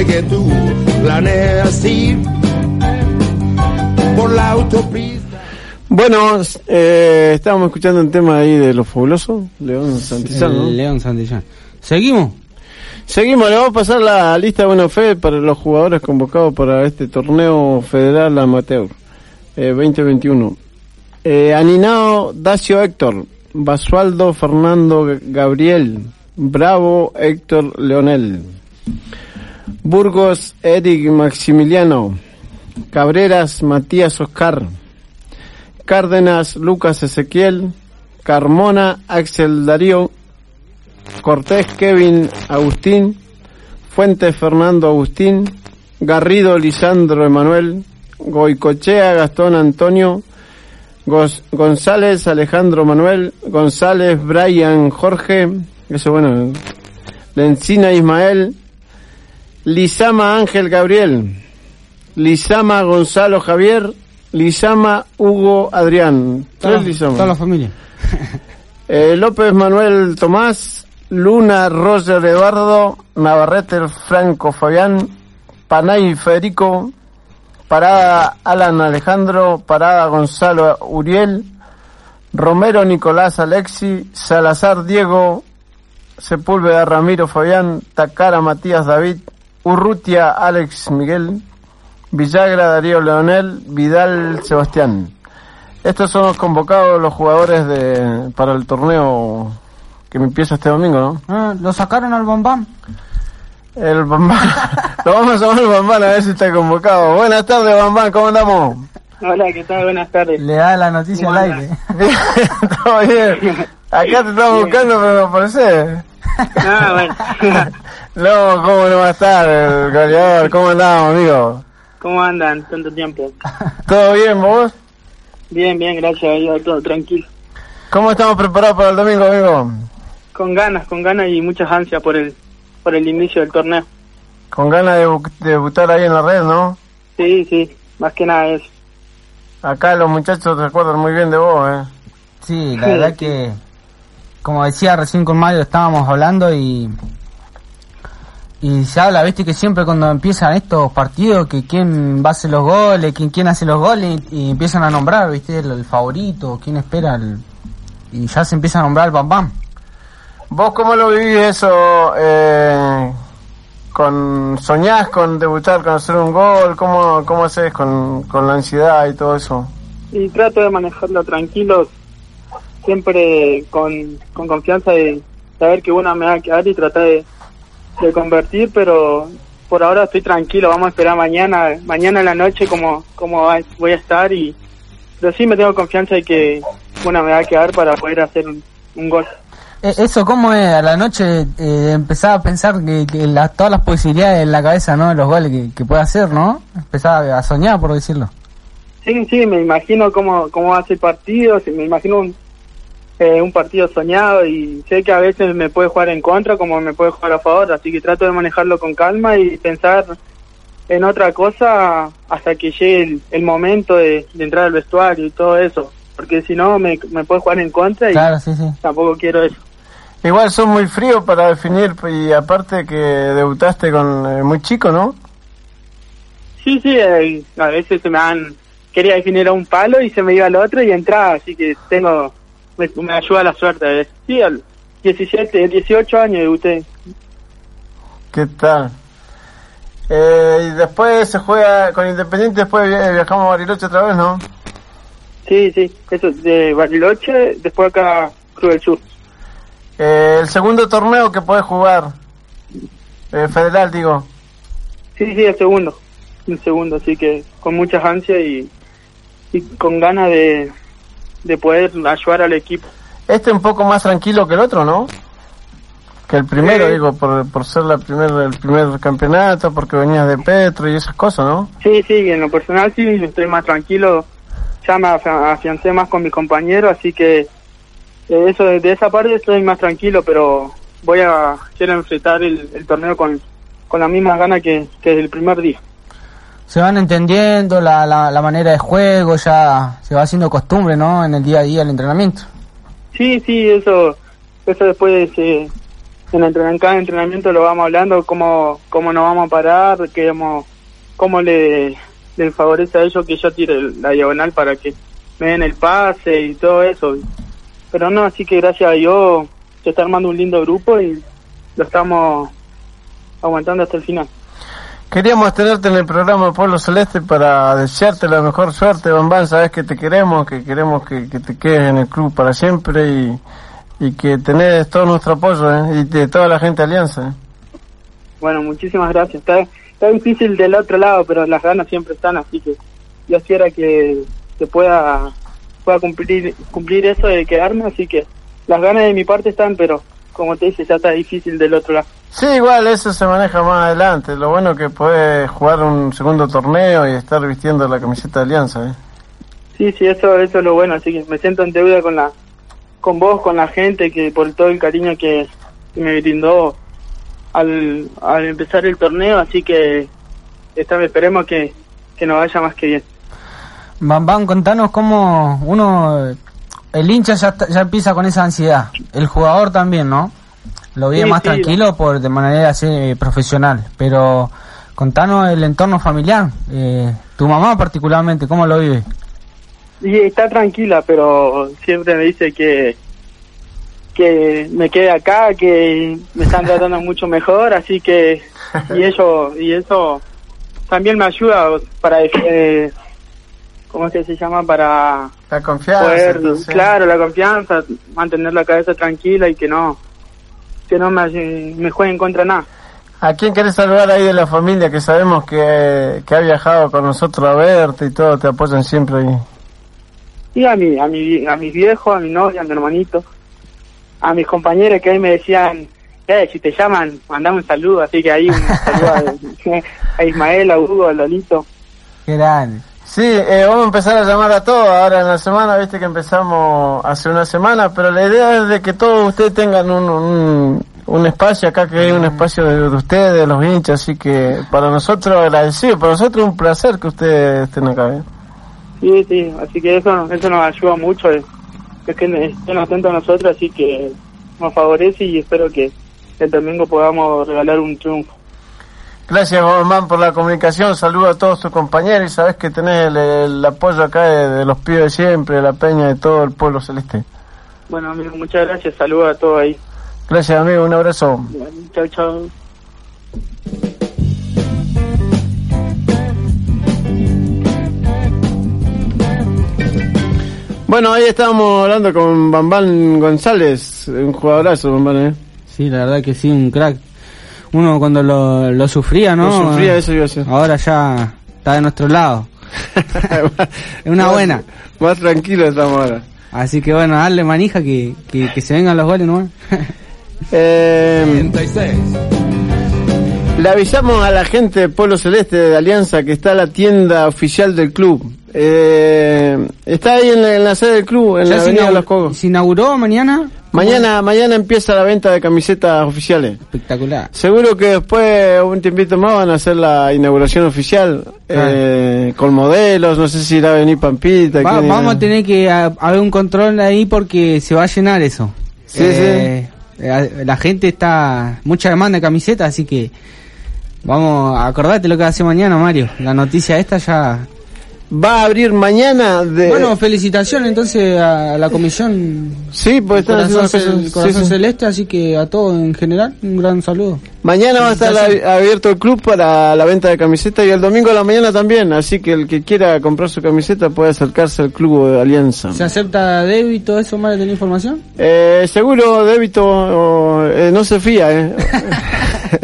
Que tú planeas ir por la autopista. Bueno, eh, estábamos escuchando un tema ahí de los fabulosos, León Santillán, León Santillán. ¿Seguimos? Seguimos, le vamos a pasar la lista de buena fe para los jugadores convocados para este torneo federal amateur eh, 2021. Eh, Aninao Dacio Héctor, Basualdo Fernando Gabriel, Bravo Héctor Leonel, Burgos Eric Maximiliano, Cabreras Matías Oscar, Cárdenas Lucas Ezequiel, Carmona Axel Darío, Cortés Kevin Agustín, Fuentes Fernando Agustín, Garrido Lisandro Emanuel, Goicochea Gastón Antonio, González Alejandro Manuel, González Brian Jorge, eso bueno, Lencina Ismael, Lizama Ángel Gabriel, Lizama Gonzalo Javier, Lizama Hugo Adrián, tres Lizama. toda la familia. Eh, López Manuel Tomás, Luna Roger Eduardo, Navarrete Franco Fabián, Panay Federico, Parada Alan Alejandro, Parada Gonzalo Uriel, Romero Nicolás Alexi, Salazar Diego, Sepúlveda Ramiro Fabián, Tacara Matías David, Urrutia Alex Miguel, Villagra Darío Leonel, Vidal Sebastián. Estos son los convocados los jugadores de para el torneo que me empieza este domingo, ¿no? Ah, ¿Lo sacaron al bombán? El Bambán. Lo vamos a llamar el Bambán a ver si está convocado. Buenas tardes, Bambán, ¿cómo andamos? Hola, ¿qué tal? Buenas tardes. Le da la noticia al ¿Cómo aire. Bien, todo bien. Acá te estamos buscando, pero no aparece. Ah, bueno. No, ¿cómo no va a estar el goleador? ¿Cómo andamos, amigo? ¿Cómo andan tanto tiempo? ¿Todo bien, vos? Bien, bien, gracias a Dios, todo tranquilo. ¿Cómo estamos preparados para el domingo, amigo? Con ganas, con ganas y muchas ansias por el por el inicio del torneo. Con ganas de bu- de debutar ahí en la red, ¿no? Sí, sí, más que nada eso. Acá los muchachos recuerdan muy bien de vos, ¿eh? Sí, la verdad que, como decía recién con Mario, estábamos hablando y y se habla, viste, que siempre cuando empiezan estos partidos, que quién va a hacer los goles, quién, quién hace los goles, y, y empiezan a nombrar, viste, el, el favorito, quién espera, el- y ya se empieza a nombrar el Bam Bam. ¿Vos cómo lo vivís eso? Eh, con ¿Soñás con debutar, con hacer un gol? ¿Cómo, cómo haces con, con la ansiedad y todo eso? Y trato de manejarlo tranquilo, siempre con, con confianza de saber que una me va a quedar y tratar de, de convertir, pero por ahora estoy tranquilo, vamos a esperar mañana, mañana en la noche como, como voy a estar y pero sí me tengo confianza de que una me va a quedar para poder hacer un, un gol. Eh, Eso, ¿cómo es? A la noche eh, empezaba a pensar que, que la- todas las posibilidades en la cabeza, ¿no? De los goles que, que puede hacer, ¿no? Empezaba a soñar, por decirlo. Sí, sí, me imagino cómo, cómo va a ser el partido, me imagino un, eh, un partido soñado y sé que a veces me puede jugar en contra como me puede jugar a favor, así que trato de manejarlo con calma y pensar en otra cosa hasta que llegue el, el momento de, de entrar al vestuario y todo eso, porque si no me, me puede jugar en contra y Claro, sí, sí. tampoco quiero eso. Igual son muy fríos para definir y aparte que debutaste con eh, muy chico, ¿no? Sí, sí, eh, a veces se me dan, quería definir a un palo y se me iba al otro y entraba, así que tengo, me, me ayuda la suerte. Sí, al 17, 18 años debuté. ¿Qué tal? Eh, y después se juega con Independiente, después vi- viajamos a Bariloche otra vez, ¿no? Sí, sí, eso de Bariloche, después acá Cruz del Sur. Eh, el segundo torneo que podés jugar, eh, federal, digo. Sí, sí, el segundo, el segundo, así que con muchas ansias y, y con ganas de, de poder ayudar al equipo. Este un poco más tranquilo que el otro, ¿no? Que el primero, Sí. digo, por, por ser la primer, el primer campeonato, porque venías de Petro y esas cosas, ¿no? Sí, sí, en lo personal sí, estoy más tranquilo, ya me afi- afiancé más con mis compañeros, así que eh, eso de, esa parte estoy más tranquilo, pero voy a quiero enfrentar el, el torneo con, con las mismas ganas que, que el primer día. Se van entendiendo la, la, la manera de juego, ya se va haciendo costumbre, ¿no? En el día a día el entrenamiento. Sí, sí, eso, eso después se, en, entren- en cada entrenamiento lo vamos hablando, cómo, cómo nos vamos a parar, que vamos, cómo le, le favorece a ellos que yo tire el- la diagonal para que me den el pase y todo eso. Pero no, así que gracias a Dios se está armando un lindo grupo y lo estamos aguantando hasta el final. Queríamos tenerte en el programa Pueblo Celeste para desearte la mejor suerte, Bambán. Sabes que te queremos, que queremos que, que te quedes en el club para siempre y, que tenés todo nuestro apoyo ¿eh? y de toda la gente de Alianza. ¿eh? Bueno, muchísimas gracias. Está, está difícil del otro lado, pero las ganas siempre están, así que yo quiera que, que pueda pueda cumplir cumplir eso de quedarme, así que las ganas de mi parte están, pero como te dice, ya está difícil del otro lado. Sí, igual eso se maneja más adelante. Lo bueno que puedes jugar un segundo torneo y estar vistiendo la camiseta de Alianza. ¿eh? Sí, sí, eso, eso es lo bueno, así que me siento en deuda con la con vos, con la gente, que por todo el cariño que, que me brindó al, al empezar el torneo, así que esta vez esperemos que, que nos vaya más que bien. Bam Bam, contanos cómo uno, el hincha ya, está- ya empieza con esa ansiedad, el jugador también, ¿no? Lo vive Sí, más sí. tranquilo por de manera así, eh, profesional, pero contanos el entorno familiar, eh, tu mamá particularmente, ¿cómo lo vive? Y está tranquila, pero siempre me dice que que me quede acá, que me están tratando mucho mejor, así que y eso y eso también me ayuda para eh, ¿cómo es que se llama? Para La confianza. poder, entonces. claro, la confianza, mantener la cabeza tranquila y que no que no me, me juegue en contra nada. ¿A quién querés saludar ahí de la familia que sabemos que, que ha viajado con nosotros a verte y todo? Te apoyan siempre ahí. Y a mi, a mi, a mis viejos, a mi novia, a mi hermanito, a mis compañeros que ahí me decían, eh, si te llaman, mandame un saludo, así que ahí un saludo a, a Ismael, a Hugo, a Lolito. Qué grande. Sí, eh, vamos a empezar a llamar a todos ahora en la semana, viste que empezamos hace una semana, pero la idea es de que todos ustedes tengan un, un, un espacio acá, que hay un espacio de, de ustedes, de los hinchas, así que para nosotros agradecido, para nosotros es un placer que ustedes estén acá. ¿eh? Sí, sí, así que eso, eso nos ayuda mucho, es, es que estén atentos a nosotros, así que nos favorece y espero que el domingo podamos regalar un triunfo. Gracias, Juan, por la comunicación. Saludo a todos tus compañeros y sabes que tenés el, el apoyo acá de, de los pibes de siempre, de la peña, de todo el pueblo celeste. Bueno, amigo, muchas gracias, saludos a todos ahí. Gracias, amigo. Un abrazo. Chao, chao. Bueno, ahí estábamos hablando con Bambán González, un jugadorazo, Bambán, ¿eh? Sí, la verdad que sí, un crack. Uno cuando lo, lo sufría, ¿no? Lo sufría, eso a ser. Ahora ya está de nuestro lado. Es una buena. Más tranquilo estamos ahora. Así que bueno, darle manija que, que, que se vengan los goles, ¿no? Eh, le avisamos a la gente de Polo Celeste de Alianza que está la tienda oficial del club. Eh, está ahí en la, en la sede del club, en Ya la avenida de Los Cogos. se inauguró mañana. Mañana, mañana empieza la venta de camisetas oficiales. Espectacular. Seguro que después, un tiempito más, van a hacer la inauguración oficial eh, con modelos. No sé si irá a venir Pampita. Va- irá. vamos a tener que a- haber un control ahí porque se va a llenar eso. Sí, Eh, eh, La gente está. Mucha demanda de camisetas, así que. Vamos, acordate lo que hacer mañana, Mario. La noticia esta ya. Va a abrir mañana de. Bueno, felicitaciones entonces a la comisión. sí, pues están Corazón, haciendo cosas- Corazón sí, sí. Celeste, así que a todos en general, un gran saludo. Mañana va a estar abierto el club para la venta de camisetas y el domingo a la mañana también. Así que el que quiera comprar su camiseta puede acercarse al club de Alianza. ¿Se acepta débito, eso, Mario? ¿Tenés información? Eh, seguro débito o, eh, no se fía, ¿eh?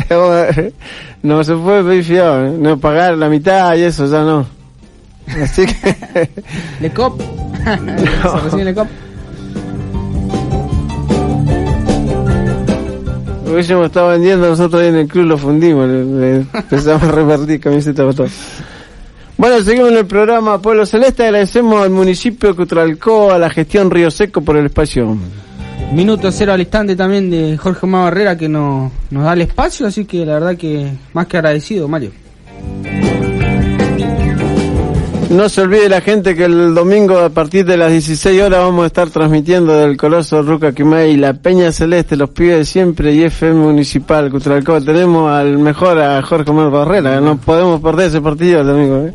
no se puede pedir fiado, ¿eh? No pagar la mitad y eso ya no. Así que... ¿Le cop? ¿Se recibe le cop? Hubiésemos estado vendiendo nosotros ahí en el club, lo fundimos, le- le empezamos a repartir camisetas para todos. Bueno, seguimos en el programa Pueblo Celeste, agradecemos al municipio que Cutralcó, a la gestión Río Seco por el espacio. Minuto cero al instante también de Jorge Omar Barrera que nos, nos da el espacio, así que la verdad que más que agradecido, Mario. No se olvide la gente que el domingo a partir de las 16 horas vamos a estar transmitiendo del Coloso Ruca Quimay, la Peña Celeste, los pibes de siempre y FM Municipal Cutralcó. Tenemos al mejor, a Jorge Omar Barrera, no podemos perder ese partido el domingo. ¿eh?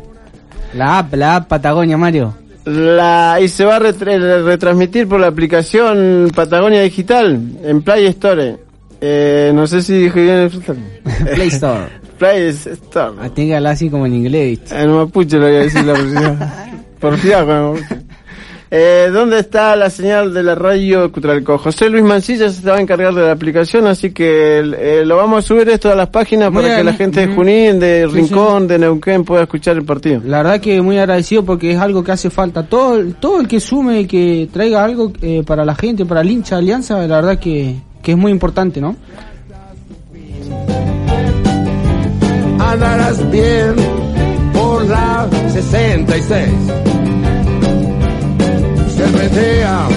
La app, la app Patagonia, Mario. La, y se va a retra- retransmitir por la aplicación Patagonia Digital en Play Store. Eh, no sé si dije bien el Play Store. Play Store. Ah, tiene que hablar así como en inglés. ¿viste? En mapuche lo voy a decir la próxima. Porfiado con el mapuche. Eh, ¿Dónde está la señal de la radio Cutralco? José Luis Mancilla se va a encargar de la aplicación, así que eh, lo vamos a subir esto a las páginas Muy para que la gente de. Junín, de Sí, Rincón, de Neuquén pueda escuchar el partido. La verdad que muy agradecido porque es algo que hace falta. Todo, todo el que sume y que traiga algo eh, para la gente, para el hincha de Alianza, la verdad que, que es muy importante, ¿no? Andarás bien por la 66. Cervetea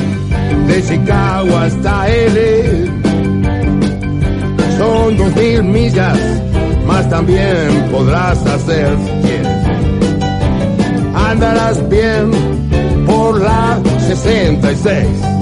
de Chicago hasta L. Son dos mil millas, más también podrás hacer. Andarás bien por la 66.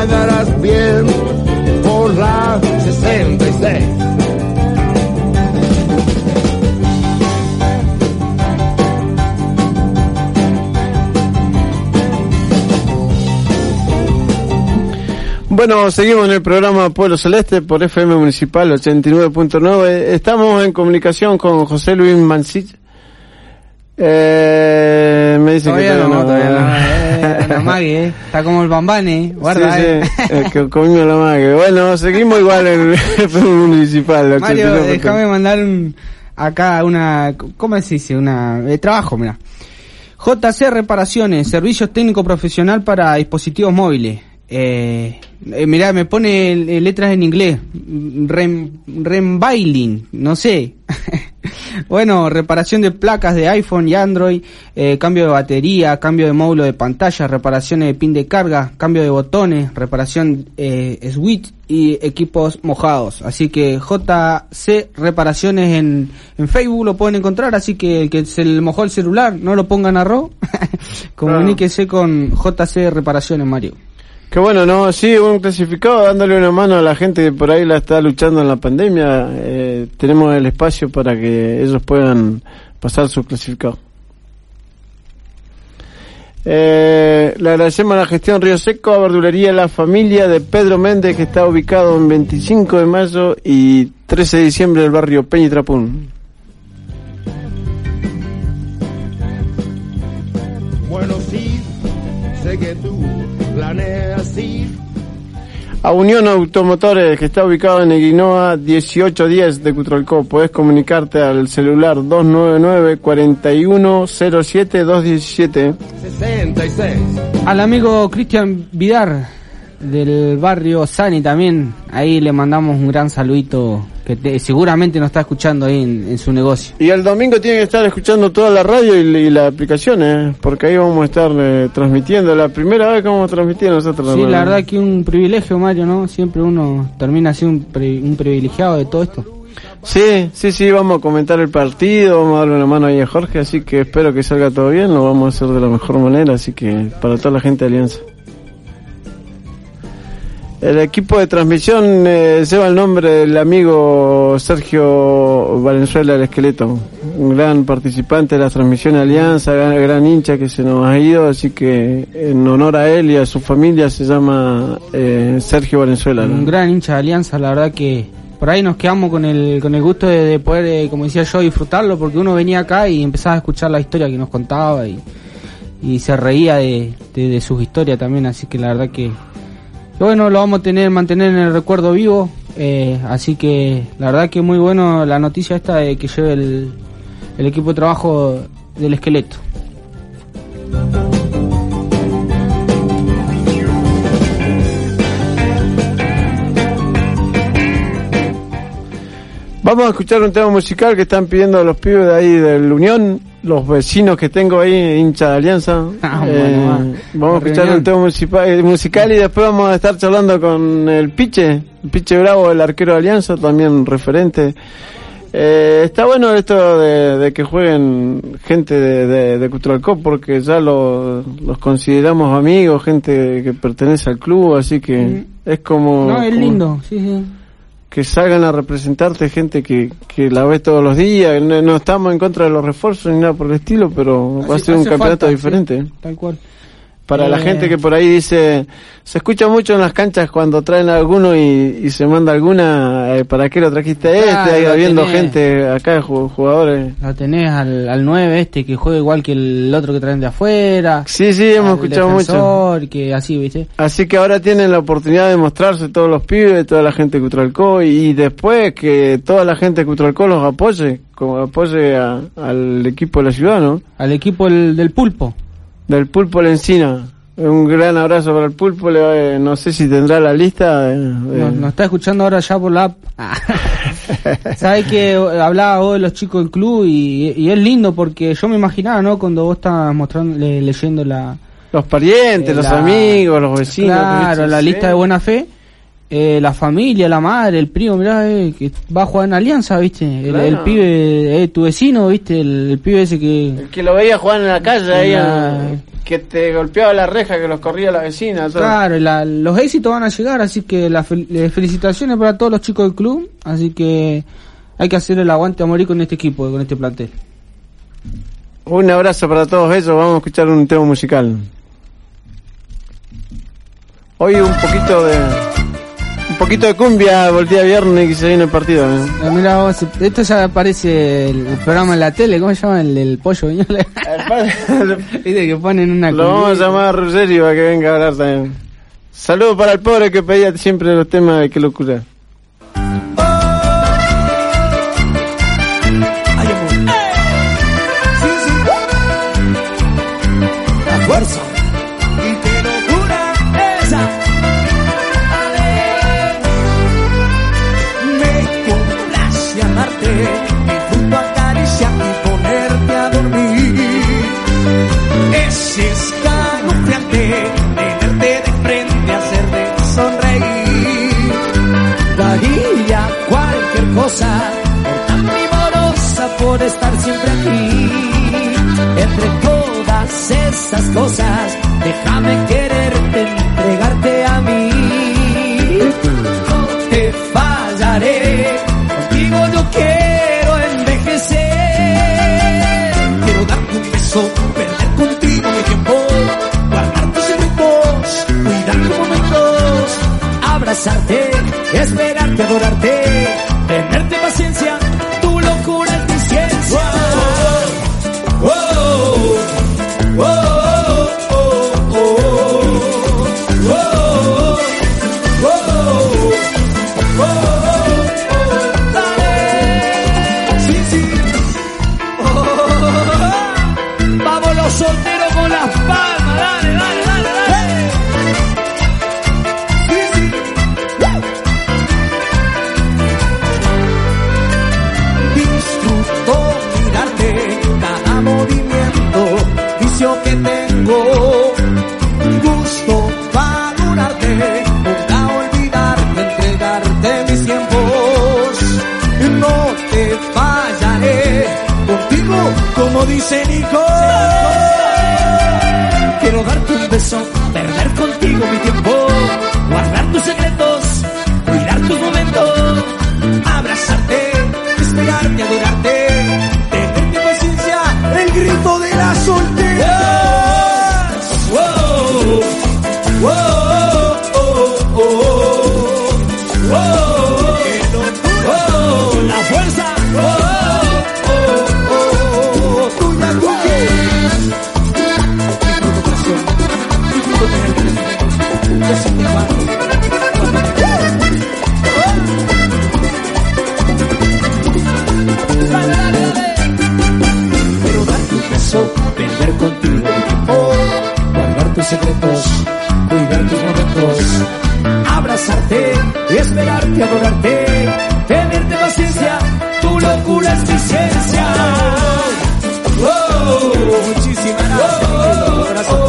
andarás bien por la 66. Bueno, seguimos en el programa Pueblo Celeste por FM Municipal 89.9. Estamos en comunicación con José Luis Mancilla. Eh, me dice Todavía que no, todavía no. Eh, no mague, eh. Está como el bambane, guarda, Sí, eh. sí, eh, que comió la mague. Bueno, seguimos igual en el Municipal. Mario, 89.9. déjame mandar un, acá una, ¿cómo se dice? Una, de trabajo, mira. JC Reparaciones, servicios técnico profesional para dispositivos móviles. Eh, eh, mirá, me pone eh, letras en inglés. Rem, Rembailing, no sé. bueno, reparación de placas de iPhone y Android, eh, cambio de batería, cambio de módulo de pantalla, reparaciones de pin de carga, cambio de botones, reparación eh, switch y equipos mojados. Así que JC Reparaciones en, en Facebook lo pueden encontrar, así que el que se le mojó el celular, no lo pongan a ro. Comuníquese con JC Reparaciones, Mario. Qué bueno, ¿no? Sí, un clasificado dándole una mano a la gente que por ahí la está luchando en la pandemia. Eh, tenemos el espacio para que ellos puedan pasar su clasificado. Eh, le agradecemos a la gestión Río Seco, a Verdulería La Familia de Pedro Méndez, que está ubicado en 25 de mayo y 13 de diciembre del barrio Peñitrapún. Bueno, sí, sé que tú. A Unión Automotores, que está ubicado en Eguinoa 1810 de Cutralcó. Puedes comunicarte al celular 299-4107-217. 66. Al amigo Cristian Vidar del barrio Sani también, ahí le mandamos un gran saludito que te- seguramente nos está escuchando ahí en, en su negocio. Y el domingo tiene que estar escuchando toda la radio y, y la aplicación, ¿eh? porque ahí vamos a estar eh, transmitiendo. La primera vez que vamos a transmitir nosotros. Sí, la verdad que un privilegio, Mario, ¿no? Siempre uno termina siendo un, pri- un privilegiado de todo esto. Sí, sí, sí, vamos a comentar el partido, vamos a darle una mano ahí a Jorge, así que espero que salga todo bien, lo vamos a hacer de la mejor manera, así que para toda la gente de Alianza. El equipo de transmisión eh, lleva el nombre del amigo Sergio Valenzuela el Esqueleto, un gran participante de las transmisiones Alianza, gran, hincha que se nos ha ido, así que en honor a él y a su familia se llama eh, Sergio Valenzuela. Un gran hincha de Alianza, la verdad que por ahí nos quedamos con el, con el gusto de, de poder, eh, como decía yo, disfrutarlo, porque uno venía acá y empezaba a escuchar la historia que nos contaba y, y se reía de, de, sus historias también, así que la verdad que bueno, lo vamos a tener, mantener en el recuerdo vivo, eh, así que la verdad que muy bueno la noticia esta de que lleve el, el equipo de trabajo del esqueleto. Vamos a escuchar un tema musical que están pidiendo los pibes de ahí del Unión, los vecinos que tengo ahí, hincha de Alianza. Ah, Eh, bueno, vamos a escuchar un tema musipa- eh, musical y después vamos a estar charlando con el Piche, el Piche Bravo, el arquero de Alianza, también referente. Eh, está bueno esto de, de que jueguen gente de, de, de porque ya lo- los consideramos amigos, gente que pertenece al club, así que es como... No, es como- lindo, sí, sí. Que salgan a representarte gente que, que la ves todos los días. No, no estamos en contra de los refuerzos ni nada por el estilo, pero va a ser un campeonato falta, diferente. sí, tal cual. Para la gente que por ahí dice, se escucha mucho en las canchas cuando traen a alguno y, y se manda alguna, eh, ¿para qué lo trajiste este? Ahí habiendo gente acá, ju- jugadores. Lo tenés al, al 9 este que juega igual que el otro que traen de afuera. Sí, sí, hemos escuchado mucho. que así, ¿viste? Así que ahora tienen la oportunidad de mostrarse todos los pibes, toda la gente de Cutralcó y después que toda la gente de Cutralcó los apoye, como apoye a- al equipo de la ciudad, ¿no? Al equipo del, del pulpo. Del Pulpo La Encina. Un gran abrazo para el Pulpo. le va- no sé si tendrá la lista. de- de- Nos, nos está escuchando ahora ya por la app. Sabes que eh, hablaba vos de los chicos del club y, y es lindo porque yo me imaginaba, ¿no? Cuando vos estabas mostrando, le- leyendo la, Los parientes, Eh, los la- amigos, los vecinos. claro, la lista de buena fe, eh, la familia, la madre, el primo, mirá, eh, que va a jugar en Alianza, ¿viste? El, Claro. el pibe, eh, tu vecino, ¿viste? El, el pibe ese que... El que lo veía jugar en la calle, ahí, La- que te golpeaba la reja, que los corría la vecina. todo. Claro, la- los éxitos van a llegar, así que las fel- eh, felicitaciones para todos los chicos del club, así que hay que hacer el aguante a morir con este equipo, con este plantel. Un abrazo para todos ellos. Vamos a escuchar un tema musical. Hoy un poquito de. Un poquito de cumbia día viernes que se viene el partido. ¿eh? Eh, mira vos, esto ya aparece el, el programa en la tele, ¿cómo se llama? El, el pollo viñola. Viste que ponen una Lo vamos a llamar a Ruggeri para que venga a hablar también. Saludos para el pobre que pedía siempre los temas de qué locura. besarte, esperarte, adorarte, tenerte paciencia, tu locura es mi ciencia. Oh, muchísimas gracias, oh, corazón.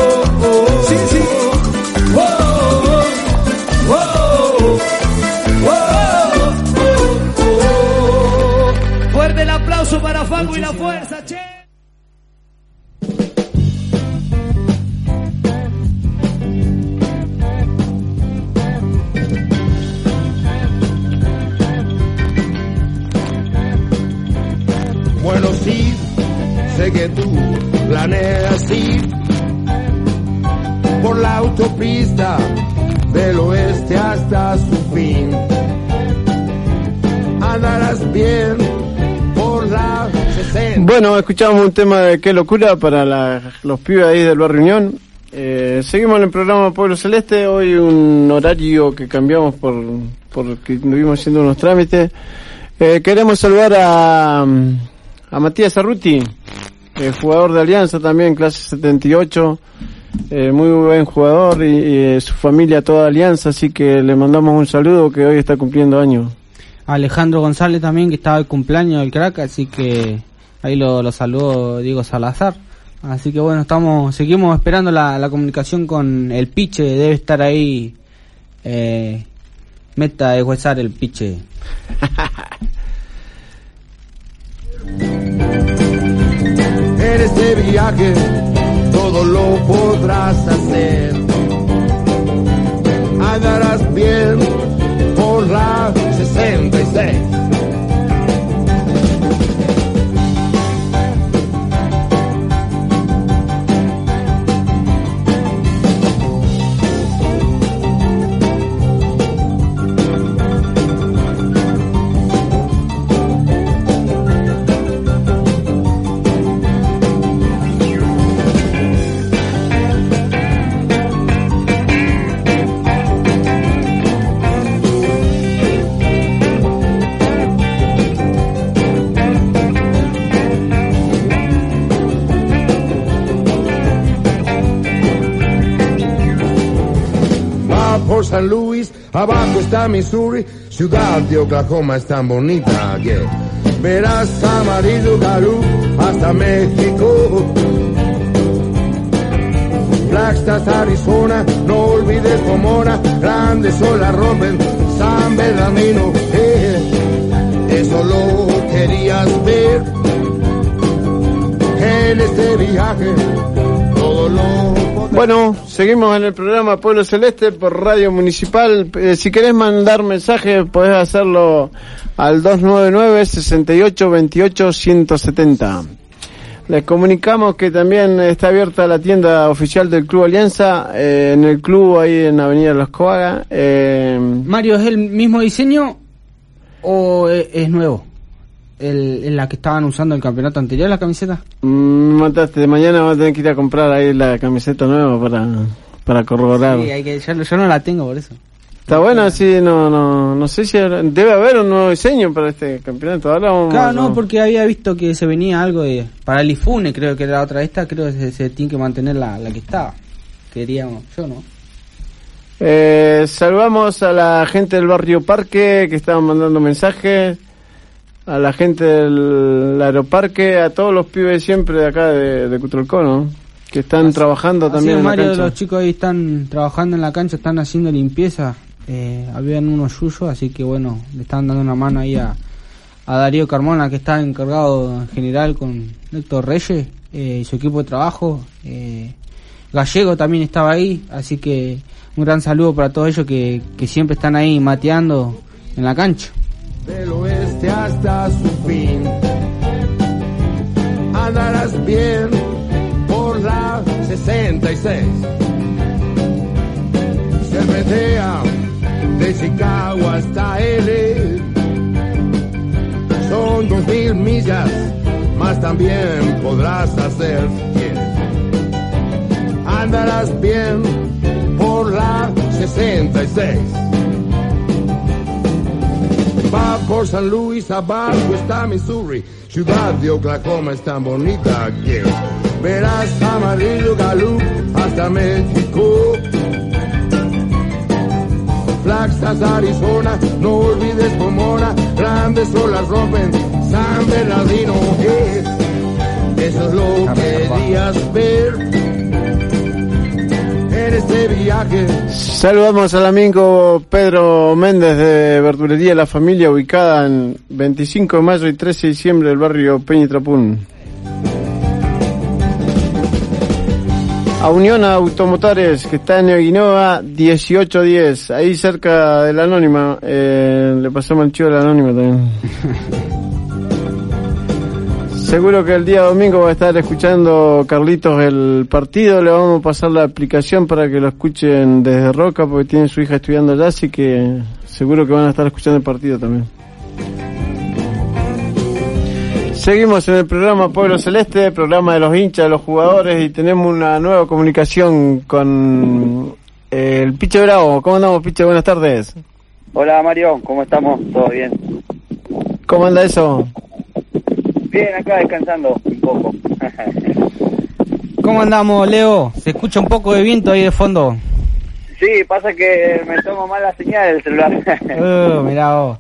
Fuerte el aplauso para y la fuerza, che. Hasta su fin. Andarás bien por la 60. Bueno, escuchamos un tema de qué locura para los pibes ahí del barrio Unión. Eh, seguimos en el programa Pueblo Celeste. Hoy un horario que cambiamos por porque estuvimos haciendo unos trámites. Eh, queremos saludar a, a Matías Arruti, eh, jugador de Alianza también, clase 78. Eh, muy buen jugador y, y, eh, su familia toda Alianza, así que le mandamos un saludo que hoy está cumpliendo años. Alejandro González también, que estaba el cumpleaños del crack, así que ahí lo, lo saludó Diego Salazar. Así que bueno, estamos, seguimos esperando la, la comunicación con el piche, debe estar ahí, eh, meta de huesar el piche. En este viaje todo lo podrás hacer. Andarás bien por la 66. San Luis, abajo está Missouri, ciudad de Oklahoma es tan bonita que verás amarillo hasta México. Flagstaff, Arizona, no olvides Pomona, grandes olas rompen San Bernardino, eso lo querías ver en este viaje, Bueno, seguimos en el programa Pueblo Celeste por Radio Municipal. Eh, si querés mandar mensaje, podés hacerlo al 299-6828-170. Les comunicamos que también está abierta la tienda oficial del Club Alianza, eh, en el club ahí en Avenida Los Coaga. Eh, Mario, ¿es el mismo diseño o es, nuevo? El, en la que estaban usando el campeonato anterior, la camiseta. mm, mataste, mañana vas a tener que ir a comprar ahí la camiseta nueva para, para corroborar. Sí, hay que, yo, yo no la tengo por eso. Está buena, sí, no, no, no sé si debe haber un nuevo diseño para este campeonato. Ahora vamos Claro, no, porque había visto que se venía algo de... Para el IFUNE, creo que era la otra esta, creo que se, se tiene que mantener la, la que estaba. Queríamos, yo no. Eh, saludamos a la gente del barrio Parque que estaban mandando mensajes, a la gente del aeroparque, a todos los pibes siempre de acá de, de. Que están trabajando también es, en la cancha. los chicos ahí están trabajando en la cancha, están haciendo limpieza. Eh, habían unos yuyos, así que bueno, le están dando una mano ahí a, a Darío Carmona, que está encargado en general con Héctor Reyes eh, y su equipo de trabajo. Eh, Gallego también estaba ahí, así que un gran saludo para todos ellos que, que siempre están ahí mateando en la cancha. Del oeste hasta su fin. Andarás bien por la 66. Cervetea de Chicago hasta L. Son dos mil millas, más también podrás hacer quieres. Andarás bien por la 66 va por San Luis, abajo está Missouri, ciudad de Oklahoma es tan bonita que verás amarillo galú hasta México. Flaxas, Arizona, no olvides Pomona, grandes olas rompen San Bernardino. Eso es lo que querías ver. Saludamos al amigo Pedro Méndez de Verdulería La Familia, ubicada en 25 de mayo y 13 de diciembre del barrio Peñitrapún. A Unión Automotores, que está en Eguinoa 1810, ahí cerca del Anónima. Eh, le pasamos el chivo del Anónima también. Seguro que el día domingo va a estar escuchando Carlitos el partido. Le vamos a pasar la aplicación para que lo escuchen desde Roca, porque tiene su hija estudiando allá, así que seguro que van a estar escuchando el partido también. Seguimos en el programa Pueblo Celeste, programa de los hinchas, de los jugadores, y tenemos una nueva comunicación con eh, el Piche Bravo. ¿Cómo andamos, Piche? Buenas tardes. Hola Mario, ¿cómo estamos? ¿Todo bien? ¿Cómo anda eso? Bien, acá descansando un poco. ¿Cómo andamos, Leo? Se escucha un poco de viento ahí de fondo. sí, pasa que me tomo mal la señal del celular. Uh, mirá vos.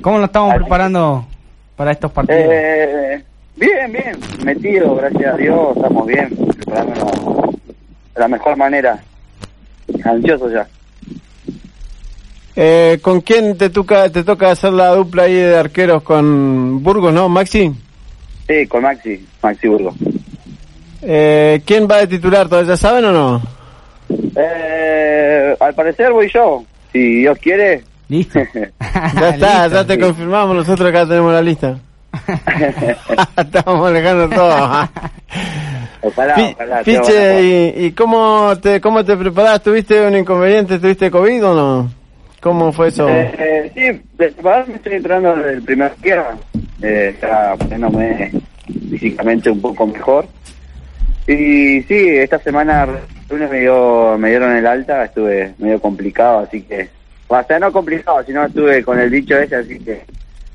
¿Cómo nos estamos preparando para estos partidos? Eh, bien, bien, metido, gracias a Dios, estamos bien, preparándonos de la mejor manera. Ansioso ya. Eh, ¿Con quién te toca, te toca hacer la dupla ahí de arqueros? ¿Con Burgos, no, Maxi? Sí, con Maxi, Maxi Burgo. Eh, ¿Quién va de titular? ¿Todavía saben o no? Eh, al parecer voy yo, si Dios quiere. Listo. Ya está, ya te confirmamos, nosotros acá tenemos la lista. Estamos manejando todo. Ojalá, ojalá. Piche, una ¿y, y cómo, te, cómo te preparás? ¿Tuviste un inconveniente? ¿Tuviste COVID o no? ¿Cómo fue eso? Eh, eh, sí, me estoy entrando desde el primer día. Eh, está poniéndome físicamente un poco mejor. Y sí, esta semana el lunes me, dio, me dieron el alta, estuve medio complicado, así que... O sea, no complicado, sino estuve con el bicho ese, así que...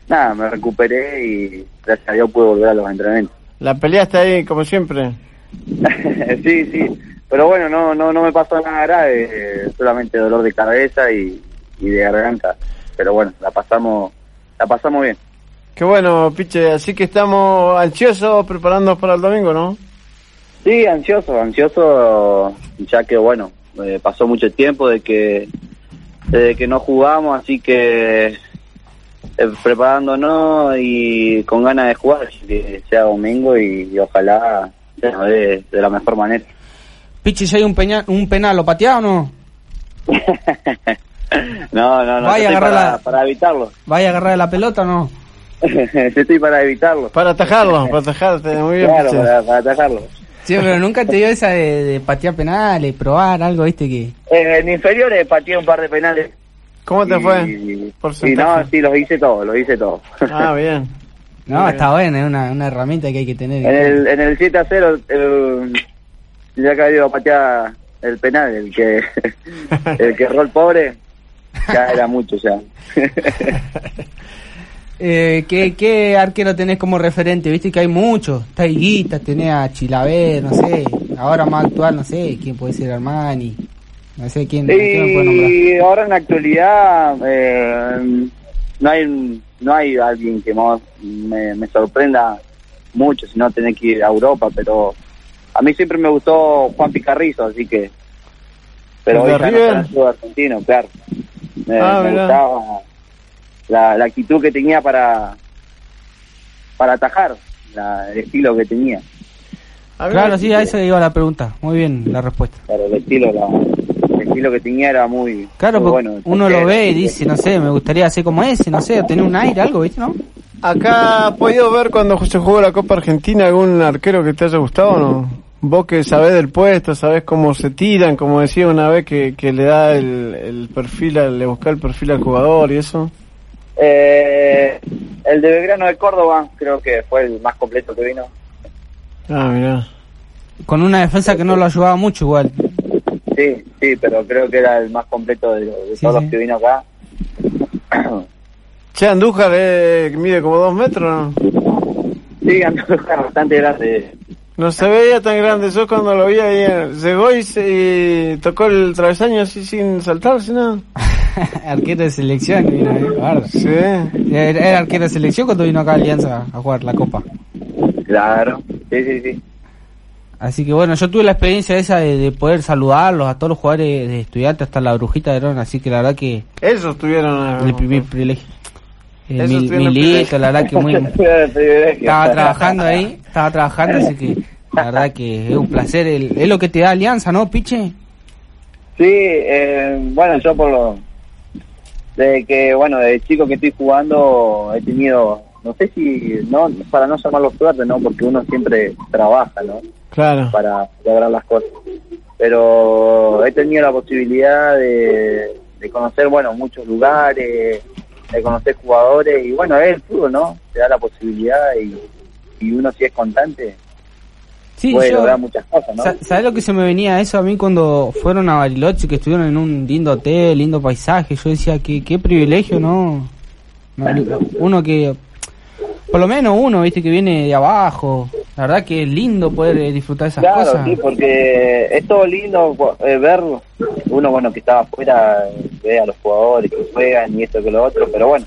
Nada, me recuperé y gracias a Dios pude volver a los entrenamientos. La peleaste ahí, como siempre. sí, sí. Pero bueno, no, no, no me pasó nada grave, eh, solamente dolor de cabeza y, y de garganta. Pero bueno, la pasamos, la pasamos bien. Qué bueno, Piche. Así que estamos ansiosos preparándonos para el domingo, ¿no? Sí, ansioso, ansioso, ya que bueno, eh, pasó mucho tiempo de que desde que no jugamos, así que eh, preparándonos y con ganas de jugar, que sea domingo y, y ojalá se nos dé de la mejor manera. Pichi, si hay un, peña- un penal, ¿lo pateado o no? No, no, no, Vaya, yo estoy agarra para, la- para evitarlo. ¿Vaya a agarrar la pelota o no? Yo estoy para evitarlo. Para atajarlo, para atajarte. Muy bien, Claro, para, para atajarlo. Sí, pero nunca te dio esa de, de patear penales, probar algo, viste que... Eh, en inferiores pateé un par de penales. ¿Cómo te y- fue? Y, Porcentaje. no, sí, los hice todos, los hice todos. Ah, bien. No, está bueno, es una, una herramienta que hay que tener. En el, en el 7 a 0, el, ya que había ido a patear el penal, el que el que erró el pobre, ya era mucho ya. Eh, ¿qué, ¿Qué arquero tenés como referente? Viste que hay muchos. Está Higuita, tenés a Chilaver, no sé. Ahora más actual, no sé. ¿Quién puede ser Armani? No sé quién, quién me puede nombrar. y ahora en la actualidad eh, no hay no hay alguien que más me, me sorprenda mucho, sino tener que ir a Europa, pero a mí siempre me gustó Juan Picarrizo, así que... Pero ¿El hoy ya no River? está en el fútbol argentino, claro. Me, Ah, me mirá. gustaba la, la actitud que tenía para para atajar, la, el estilo que tenía. Claro, sí, a eso iba la pregunta. Muy bien la respuesta. Claro, el estilo, la- el estilo que tenía era muy, Claro, muy porque bueno. uno lo ve y dice, no sé, me gustaría ser como ese, no sé, tener un aire, algo, ¿viste, no? Acá has podido ver cuando se jugó la Copa Argentina algún arquero que te haya gustado o no? Vos que sabés del puesto, sabés cómo se tiran, como decía una vez que, que le da el, el perfil, al- le busca el perfil al jugador y eso. Eh, el de Belgrano de Córdoba, creo que fue el más completo que vino. Ah, mirá. Con una defensa que no lo ayudaba mucho igual. Sí, sí, pero creo que era el más completo de, de Sí, todos sí. los que vino acá. Che, Andújar eh, mide como dos metros, ¿no? Sí, Andújar bastante grande. No se veía tan grande. Yo cuando lo vi ahí, eh, llegó y, se- y tocó el travesaño así sin saltarse, ¿no? arquero de selección que vino, eh. Sí. Era, era arquero de selección cuando vino acá a Alianza a jugar la Copa. Claro, sí, sí, sí. Así que bueno, yo tuve la experiencia esa de, de poder saludarlos a todos los jugadores de estudiantes hasta la brujita de Ron, así que la verdad que Ellos tuvieron... el primer privilegio. Eh, Mil- Milito, la verdad que muy... estaba trabajando ahí, estaba trabajando, así que la verdad que es un placer, el- es lo que te da alianza, ¿no, Piche? Sí, eh, bueno, yo por lo... Desde que, bueno, de chico que estoy jugando he tenido, no sé si, no para no llamarlo suerte, ¿no? Porque uno siempre trabaja, ¿no? Claro. Para lograr las cosas. Pero he tenido la posibilidad de, de conocer, bueno, muchos lugares, de conocer jugadores y, bueno, es el fútbol, ¿no? Te da la posibilidad y, y uno si es constante Sí, puede yo- lograr muchas cosas, ¿no? Sa- ¿Sabes lo que se me venía eso a mí cuando fueron a Bariloche, que estuvieron en un lindo hotel, lindo paisaje? Yo decía, qué, qué privilegio. No, Uno que, por lo menos uno, viste, que viene de abajo. La verdad que es lindo poder eh, disfrutar esas Claro, cosas. sí, porque es todo lindo eh, ver uno, bueno, que estaba afuera, ve a los jugadores que juegan y esto que lo otro, pero bueno,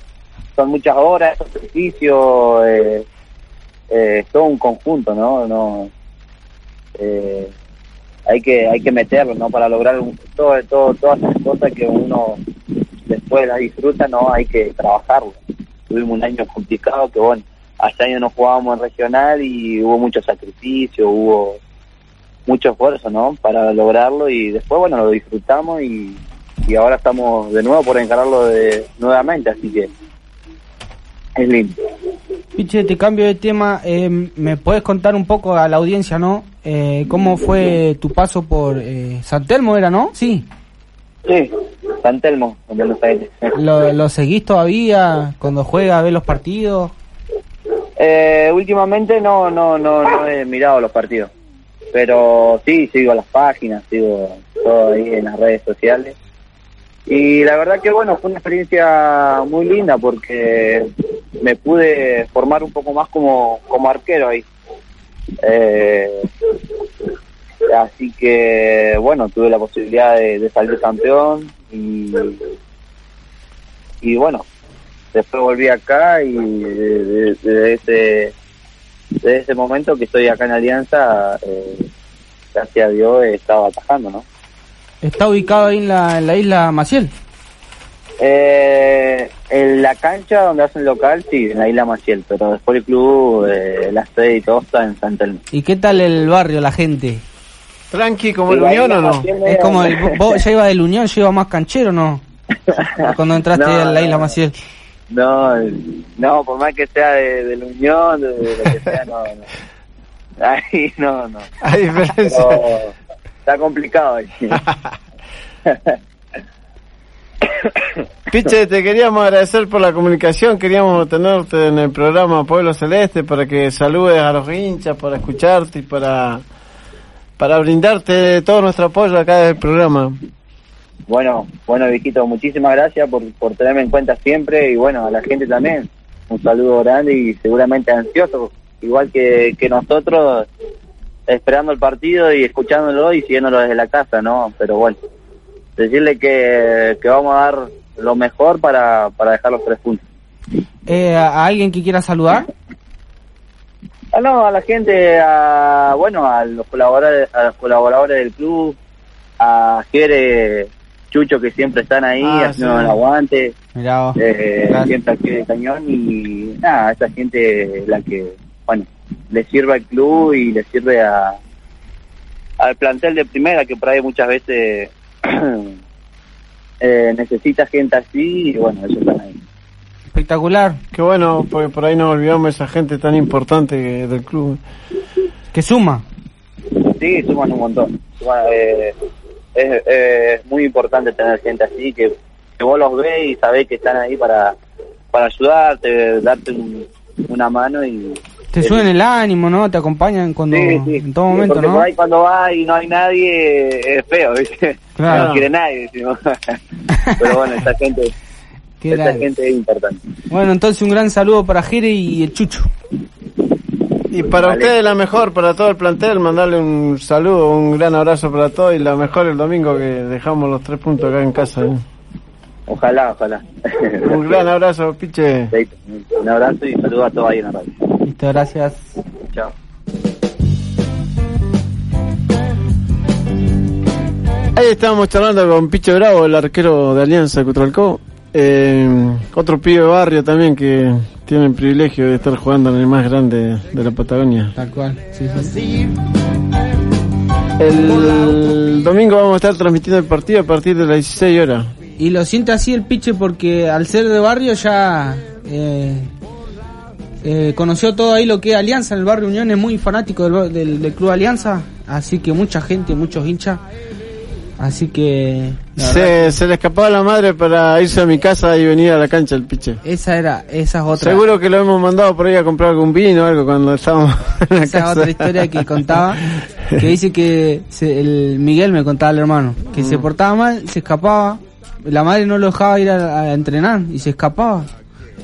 son muchas horas, sacrificio, eh, eh, es todo un conjunto, ¿no? no eh, hay que hay que meterlo, ¿no? Para lograr un- todo, todo, todas esas cosas que uno después las disfruta, ¿no? Hay que trabajarlo. Tuvimos un año complicado que, bueno, hace años no jugábamos en regional y hubo mucho sacrificio, hubo mucho esfuerzo, ¿no? Para lograrlo y después, bueno, lo disfrutamos y, y ahora estamos de nuevo por encararlo de, nuevamente, así que es lindo. Piche, te cambio de tema. eh, ¿Me puedes contar un poco a la audiencia, no? Eh, ¿Cómo fue tu paso por eh, San Telmo, era, no? Sí. Sí, San Telmo, en Buenos Aires. ¿Lo, lo seguís todavía cuando juega, ves los partidos? Eh, últimamente no, no, no, no he mirado los partidos, pero sí, sigo las páginas, sigo todo ahí en las redes sociales. Y la verdad que bueno, fue una experiencia muy linda porque me pude formar un poco más como, como arquero ahí. Eh, así que bueno, tuve la posibilidad de, de salir campeón y, y bueno, después volví acá y desde de, ese desde ese momento que estoy acá en Alianza, eh, gracias a Dios he estado atajando, ¿no? Está ubicado ahí en la, en la isla Maciel. Eh, en la cancha donde hacen local, sí, en la isla Maciel, pero después el club, eh, la sede y todo está en San Telmo. ¿Y qué tal el barrio, la gente? Tranqui, como Sí, el Unión o no. Es como el, vos ya iba del Unión, yo iba más canchero, ¿no? Cuando entraste No, a la isla no. Maciel. No, no, por más que sea de, de la Unión, de, de lo que sea, no, no. Ahí no, no. Hay diferencia. Pero está complicado ahí. Piche, te queríamos agradecer por la comunicación, queríamos tenerte en el programa Pueblo Celeste para que saludes a los hinchas, para escucharte y para, para brindarte todo nuestro apoyo acá del programa. Bueno, bueno, viejito, muchísimas gracias por, por tenerme en cuenta siempre y bueno, a la gente también. Un saludo grande y seguramente ansioso, igual que, que nosotros, esperando el partido y escuchándolo y siguiéndolo desde la casa, ¿no? Pero bueno, decirle que, que vamos a dar lo mejor para, para dejar los tres puntos. Eh, ¿A a alguien que quiera saludar? Ah, no, a la gente, a, bueno, a los colaboradores, a los colaboradores del club, a Jere, Chucho, que siempre están ahí Ah, haciendo sí. el aguante, Mirá vos. eh, siempre aquí de cañón y nada, esa gente es la que, bueno, le sirve al club y le sirve a al plantel de primera que por ahí muchas veces eh, necesita gente así y bueno, ellos están ahí. Espectacular. Qué bueno, porque por ahí nos olvidamos de esa gente tan importante que- del club. Que suma. Sí, suman un montón. Suman, eh, es, es muy importante tener gente así que, que vos los ves y sabés que están ahí para, para ayudarte, darte un- una mano y... Te suben el ánimo, ¿no? Te acompañan cuando, Sí, sí. en todo momento, porque ¿no? por ahí cuando va y no hay nadie es feo, ¿viste? Claro. No quiere nadie, decimos. Pero bueno, esta gente, esta gente es importante. Bueno, entonces un gran saludo para Jere y el Chucho. Y para Vale. ustedes la mejor, para todo el plantel, mandarle un saludo, un gran abrazo para todos y la mejor el domingo que dejamos los tres puntos acá en casa. ¿eh? Ojalá, ojalá. Un gran abrazo, Piche. Un abrazo y saludo a todos ahí en la radio. Listo, gracias. Chao. Ahí estábamos charlando con Picho Bravo, el arquero de Alianza Cutralcó. Eh, otro pibe de barrio también que tiene el privilegio de estar jugando en el más grande de la Patagonia. Tal cual, sí, sí. El domingo vamos a estar transmitiendo el partido a partir de las 16 horas. Y lo siente así el piche porque al ser de barrio ya eh, eh, conoció todo ahí lo que es Alianza en el barrio Unión, es muy fanático del, del- del Club Alianza, así que mucha gente, muchos hinchas. Así que Se, se le escapaba la madre para irse a mi casa y venir a la cancha el piche. esa era, esa es otra. Seguro que lo hemos mandado por ahí a comprar algún vino o algo cuando estábamos en la Esa es casa. otra historia que contaba, que dice que se- el Miguel me contaba el hermano, que Mm. se portaba mal, se escapaba, la madre no lo dejaba ir a, a entrenar y se escapaba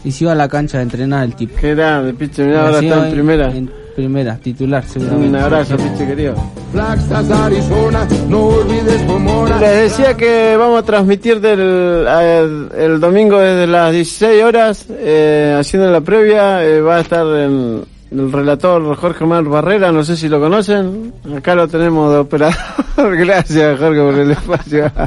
y se iba a la cancha a entrenar el tipo. Qué grande, piche. Mirá, ahora está en primera. En primera, titular, seguramente. Un abrazo, piche querido. Flagstaff, Arizona, no olvides Pomona. Les decía que vamos a transmitir del, el, el domingo desde las 16 horas, eh, haciendo la previa. eh, va a estar en- el relator Jorge Mar Barrera, no sé si lo conocen. Acá lo tenemos de operador. Gracias, Jorge, por el espacio.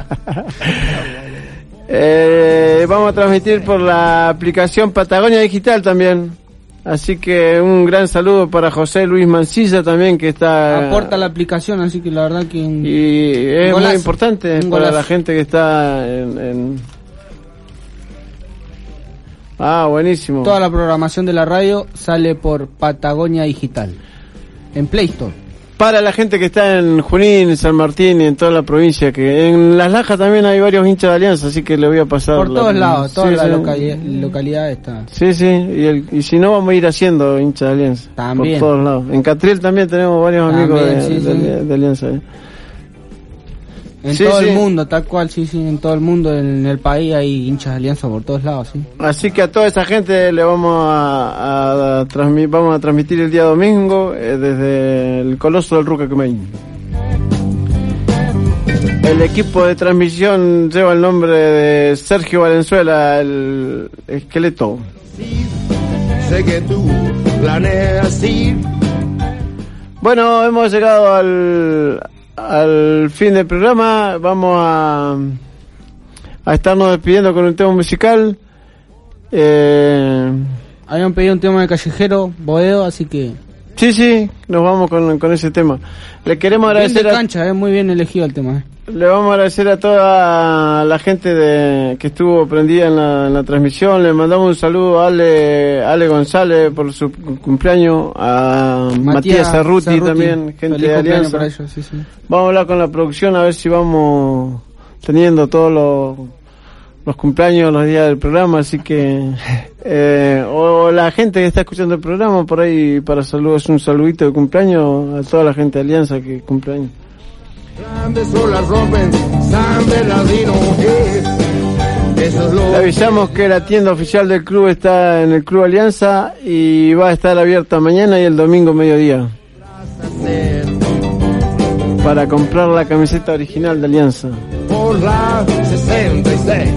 Eh, vamos a transmitir por la aplicación Patagonia Digital también. Así que un gran saludo para José Luis Mancilla también que está... Aporta la aplicación, así que la verdad que... Y es Golazo. muy importante Un para la gente que está en... en- Ah, buenísimo. Toda la programación de la radio sale por Patagonia Digital. En Play Store. Para la gente que está en Junín, San Martín y en toda la provincia, que en Las Lajas también hay varios hinchas de Alianza, así que le voy a pasar... Por la- todos lados, Sí, todas las sí. locali- localidades están. Sí, sí, y, el- y si no vamos a ir haciendo hinchas de Alianza. También. Por todos lados. En Catriel también tenemos varios amigos sí, de- sí. de Alianza. ¿eh? En Sí, todo sí. el mundo, tal cual, sí, sí, en todo el mundo, en el país hay hinchas de alianza por todos lados, sí. Así que a toda esa gente le vamos a, a transmi- vamos a transmitir el día domingo eh, desde el Coloso del Rucacumeño. El equipo de transmisión lleva el nombre de Sergio Valenzuela, el esqueleto. Sé que tú planeas ir. Bueno, hemos llegado al, al fin del programa. Vamos a, a estarnos despidiendo con un tema musical. Eh, Habían pedido un tema de callejero, Boedo, así que... sí, sí, nos vamos con, con ese tema. Le queremos Bien de agradecer a, cancha, es muy bien elegido el tema, eh. Le vamos a agradecer a toda la gente de, que estuvo prendida en la, en la transmisión. Le mandamos un saludo a Ale, Ale González por su cumpleaños, a Matías, Cerruti, Cerruti, también, gente feliz de Alianza. para ellos, sí, sí. Vamos a hablar con la producción a ver si vamos teniendo todos los, los cumpleaños los días del programa, así que eh, o la gente que está escuchando el programa por ahí para saludos un saludito de cumpleaños a toda la gente de Alianza que cumpleaños. Le avisamos que la tienda oficial del club está en el Club Alianza y va a estar abierta mañana y el domingo mediodía para comprar la camiseta original de Alianza. por la 66.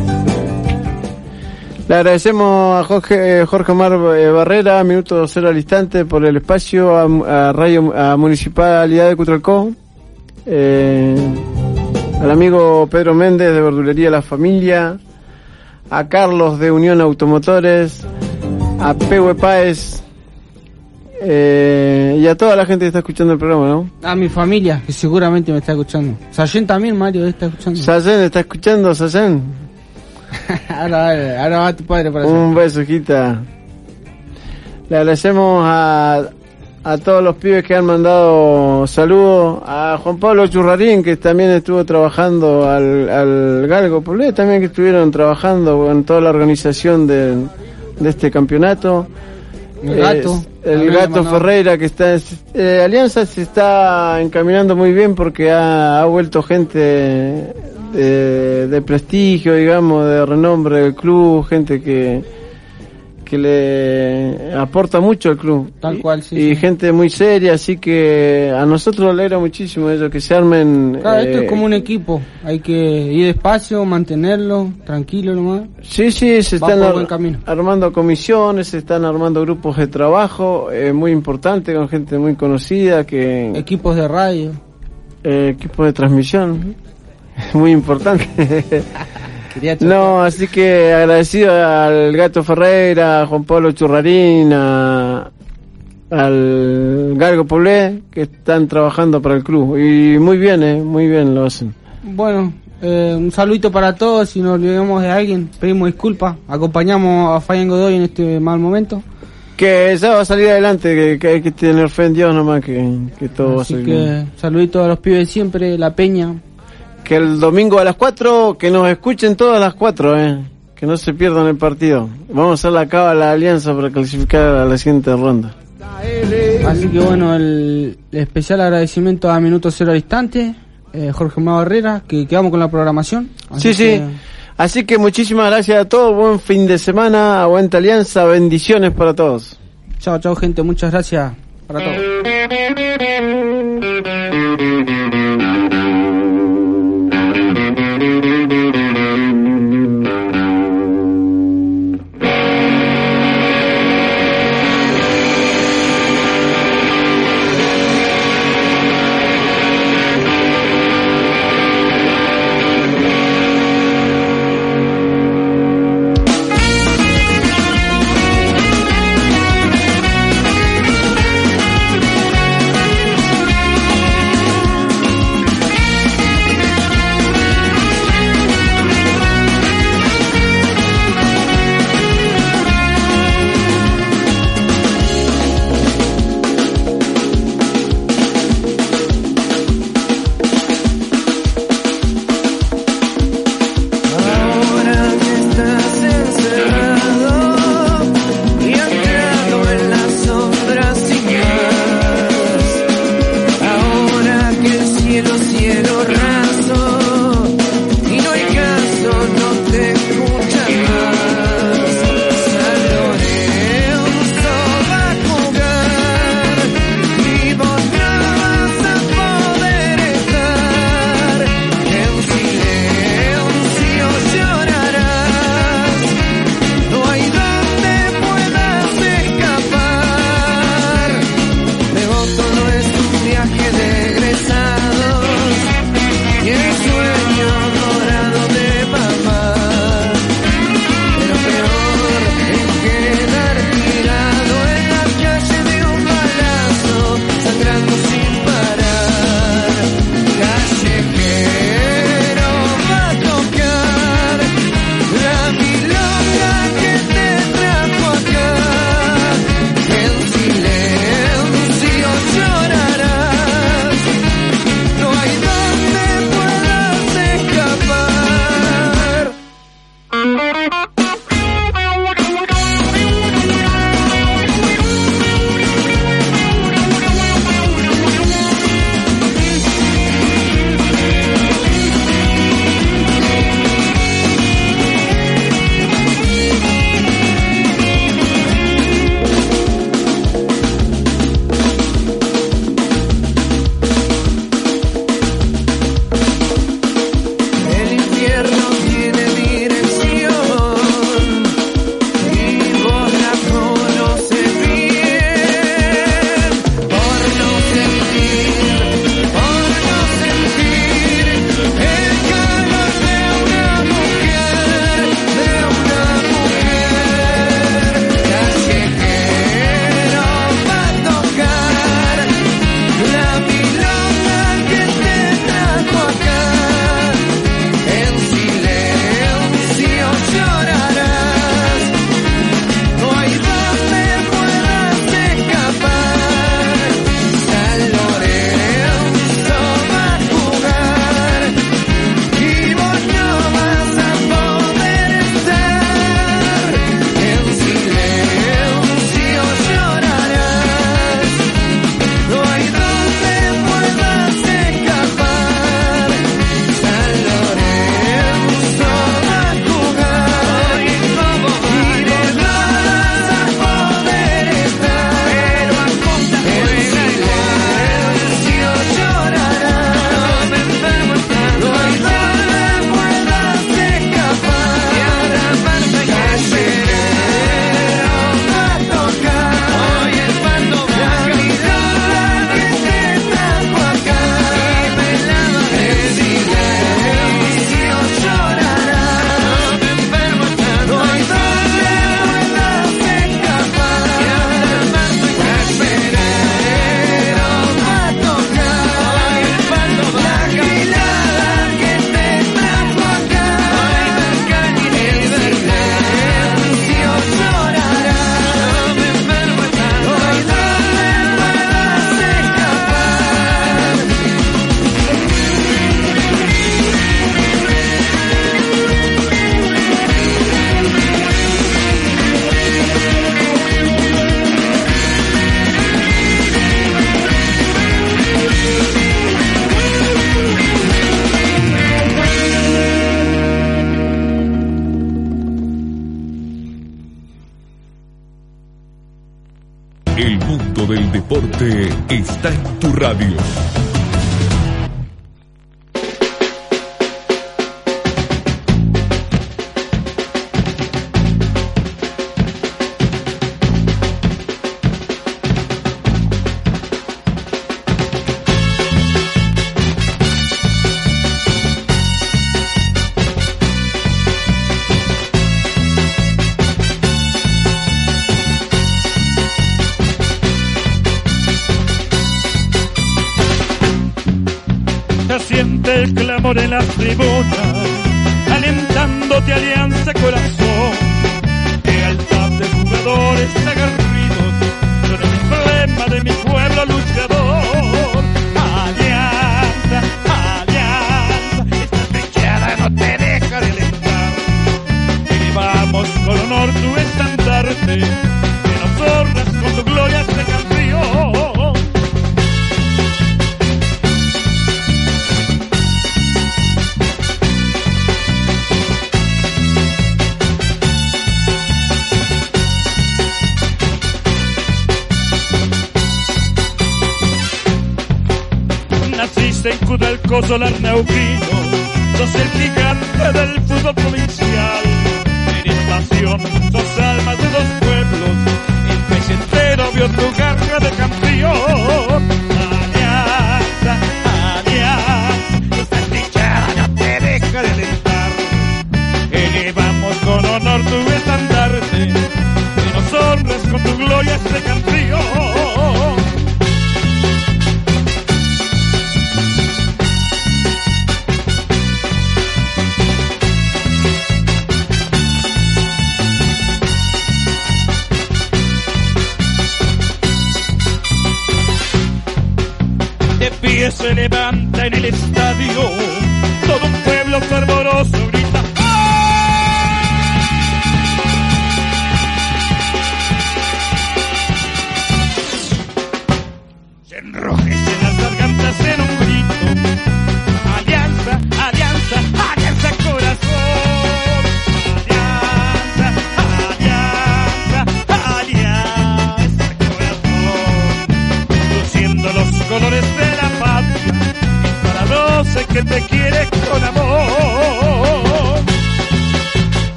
Le agradecemos a Jorge, eh, Jorge Omar eh, Barrera, minuto cero al instante, por el espacio, a, a Radio a Municipalidad de Cutralcó, eh, al amigo Pedro Méndez de Verdulería La Familia, a Carlos de Unión Automotores, a Pegue Páez, eh, y a toda la gente que está escuchando el programa, ¿no? A mi familia, que seguramente me está escuchando. Sayen también, Mario, está escuchando. Sayen, ¿está escuchando, Sayen? ahora, va- ahora va tu padre para. Un beso, Quita. Le agradecemos a, a todos los pibes que han mandado saludos. A Juan Pablo Churrarín, que también estuvo trabajando, al, al Galgo Polé, también que estuvieron trabajando en toda la organización de, de este campeonato. El gato. Eh, el gato. Ferreira, que está. eh, Alianza se está encaminando muy bien porque ha, ha vuelto gente de, de prestigio, digamos, de renombre del club, gente que que le aporta mucho al club. Tal Y- cual, sí, Y sí. gente muy seria, así que a nosotros nos alegra muchísimo eso, que se armen... Claro, esto eh, es como un equipo. Hay que ir despacio, mantenerlo, tranquilo nomás. Sí, sí, se Va están ar- armando comisiones, se están armando grupos de trabajo, eh, muy importante, con gente muy conocida, que Equipos de radio. eh, equipos de transmisión, muy importante. No, así que agradecido al Gato Ferreira, a Juan Pablo Churrarín, a- al Galgo Poblé, que están trabajando para el club. Y muy bien, eh, muy bien lo hacen. Bueno, eh, un saludito para todos. Si nos olvidamos de alguien, pedimos disculpas. Acompañamos a Fabián Godoy en este mal momento. Que ya va a salir adelante, que, que hay que tener fe en Dios nomás, que, que todo va a Así salir que bien. saludito a los pibes de siempre, La Peña. Que el domingo a las 4, que nos escuchen todas las 4, eh. Que no se pierdan el partido. Vamos a hacer la cava la alianza para clasificar a la siguiente ronda. Así que bueno, el, especial agradecimiento a Minuto Cero al Instante, eh, Jorge Mago Herrera, que quedamos con la programación. Sí, Así sí. que, Así que muchísimas gracias a todos. Buen fin de semana. Aguanta alianza. Bendiciones para todos. Chao, chao gente, muchas gracias para todos.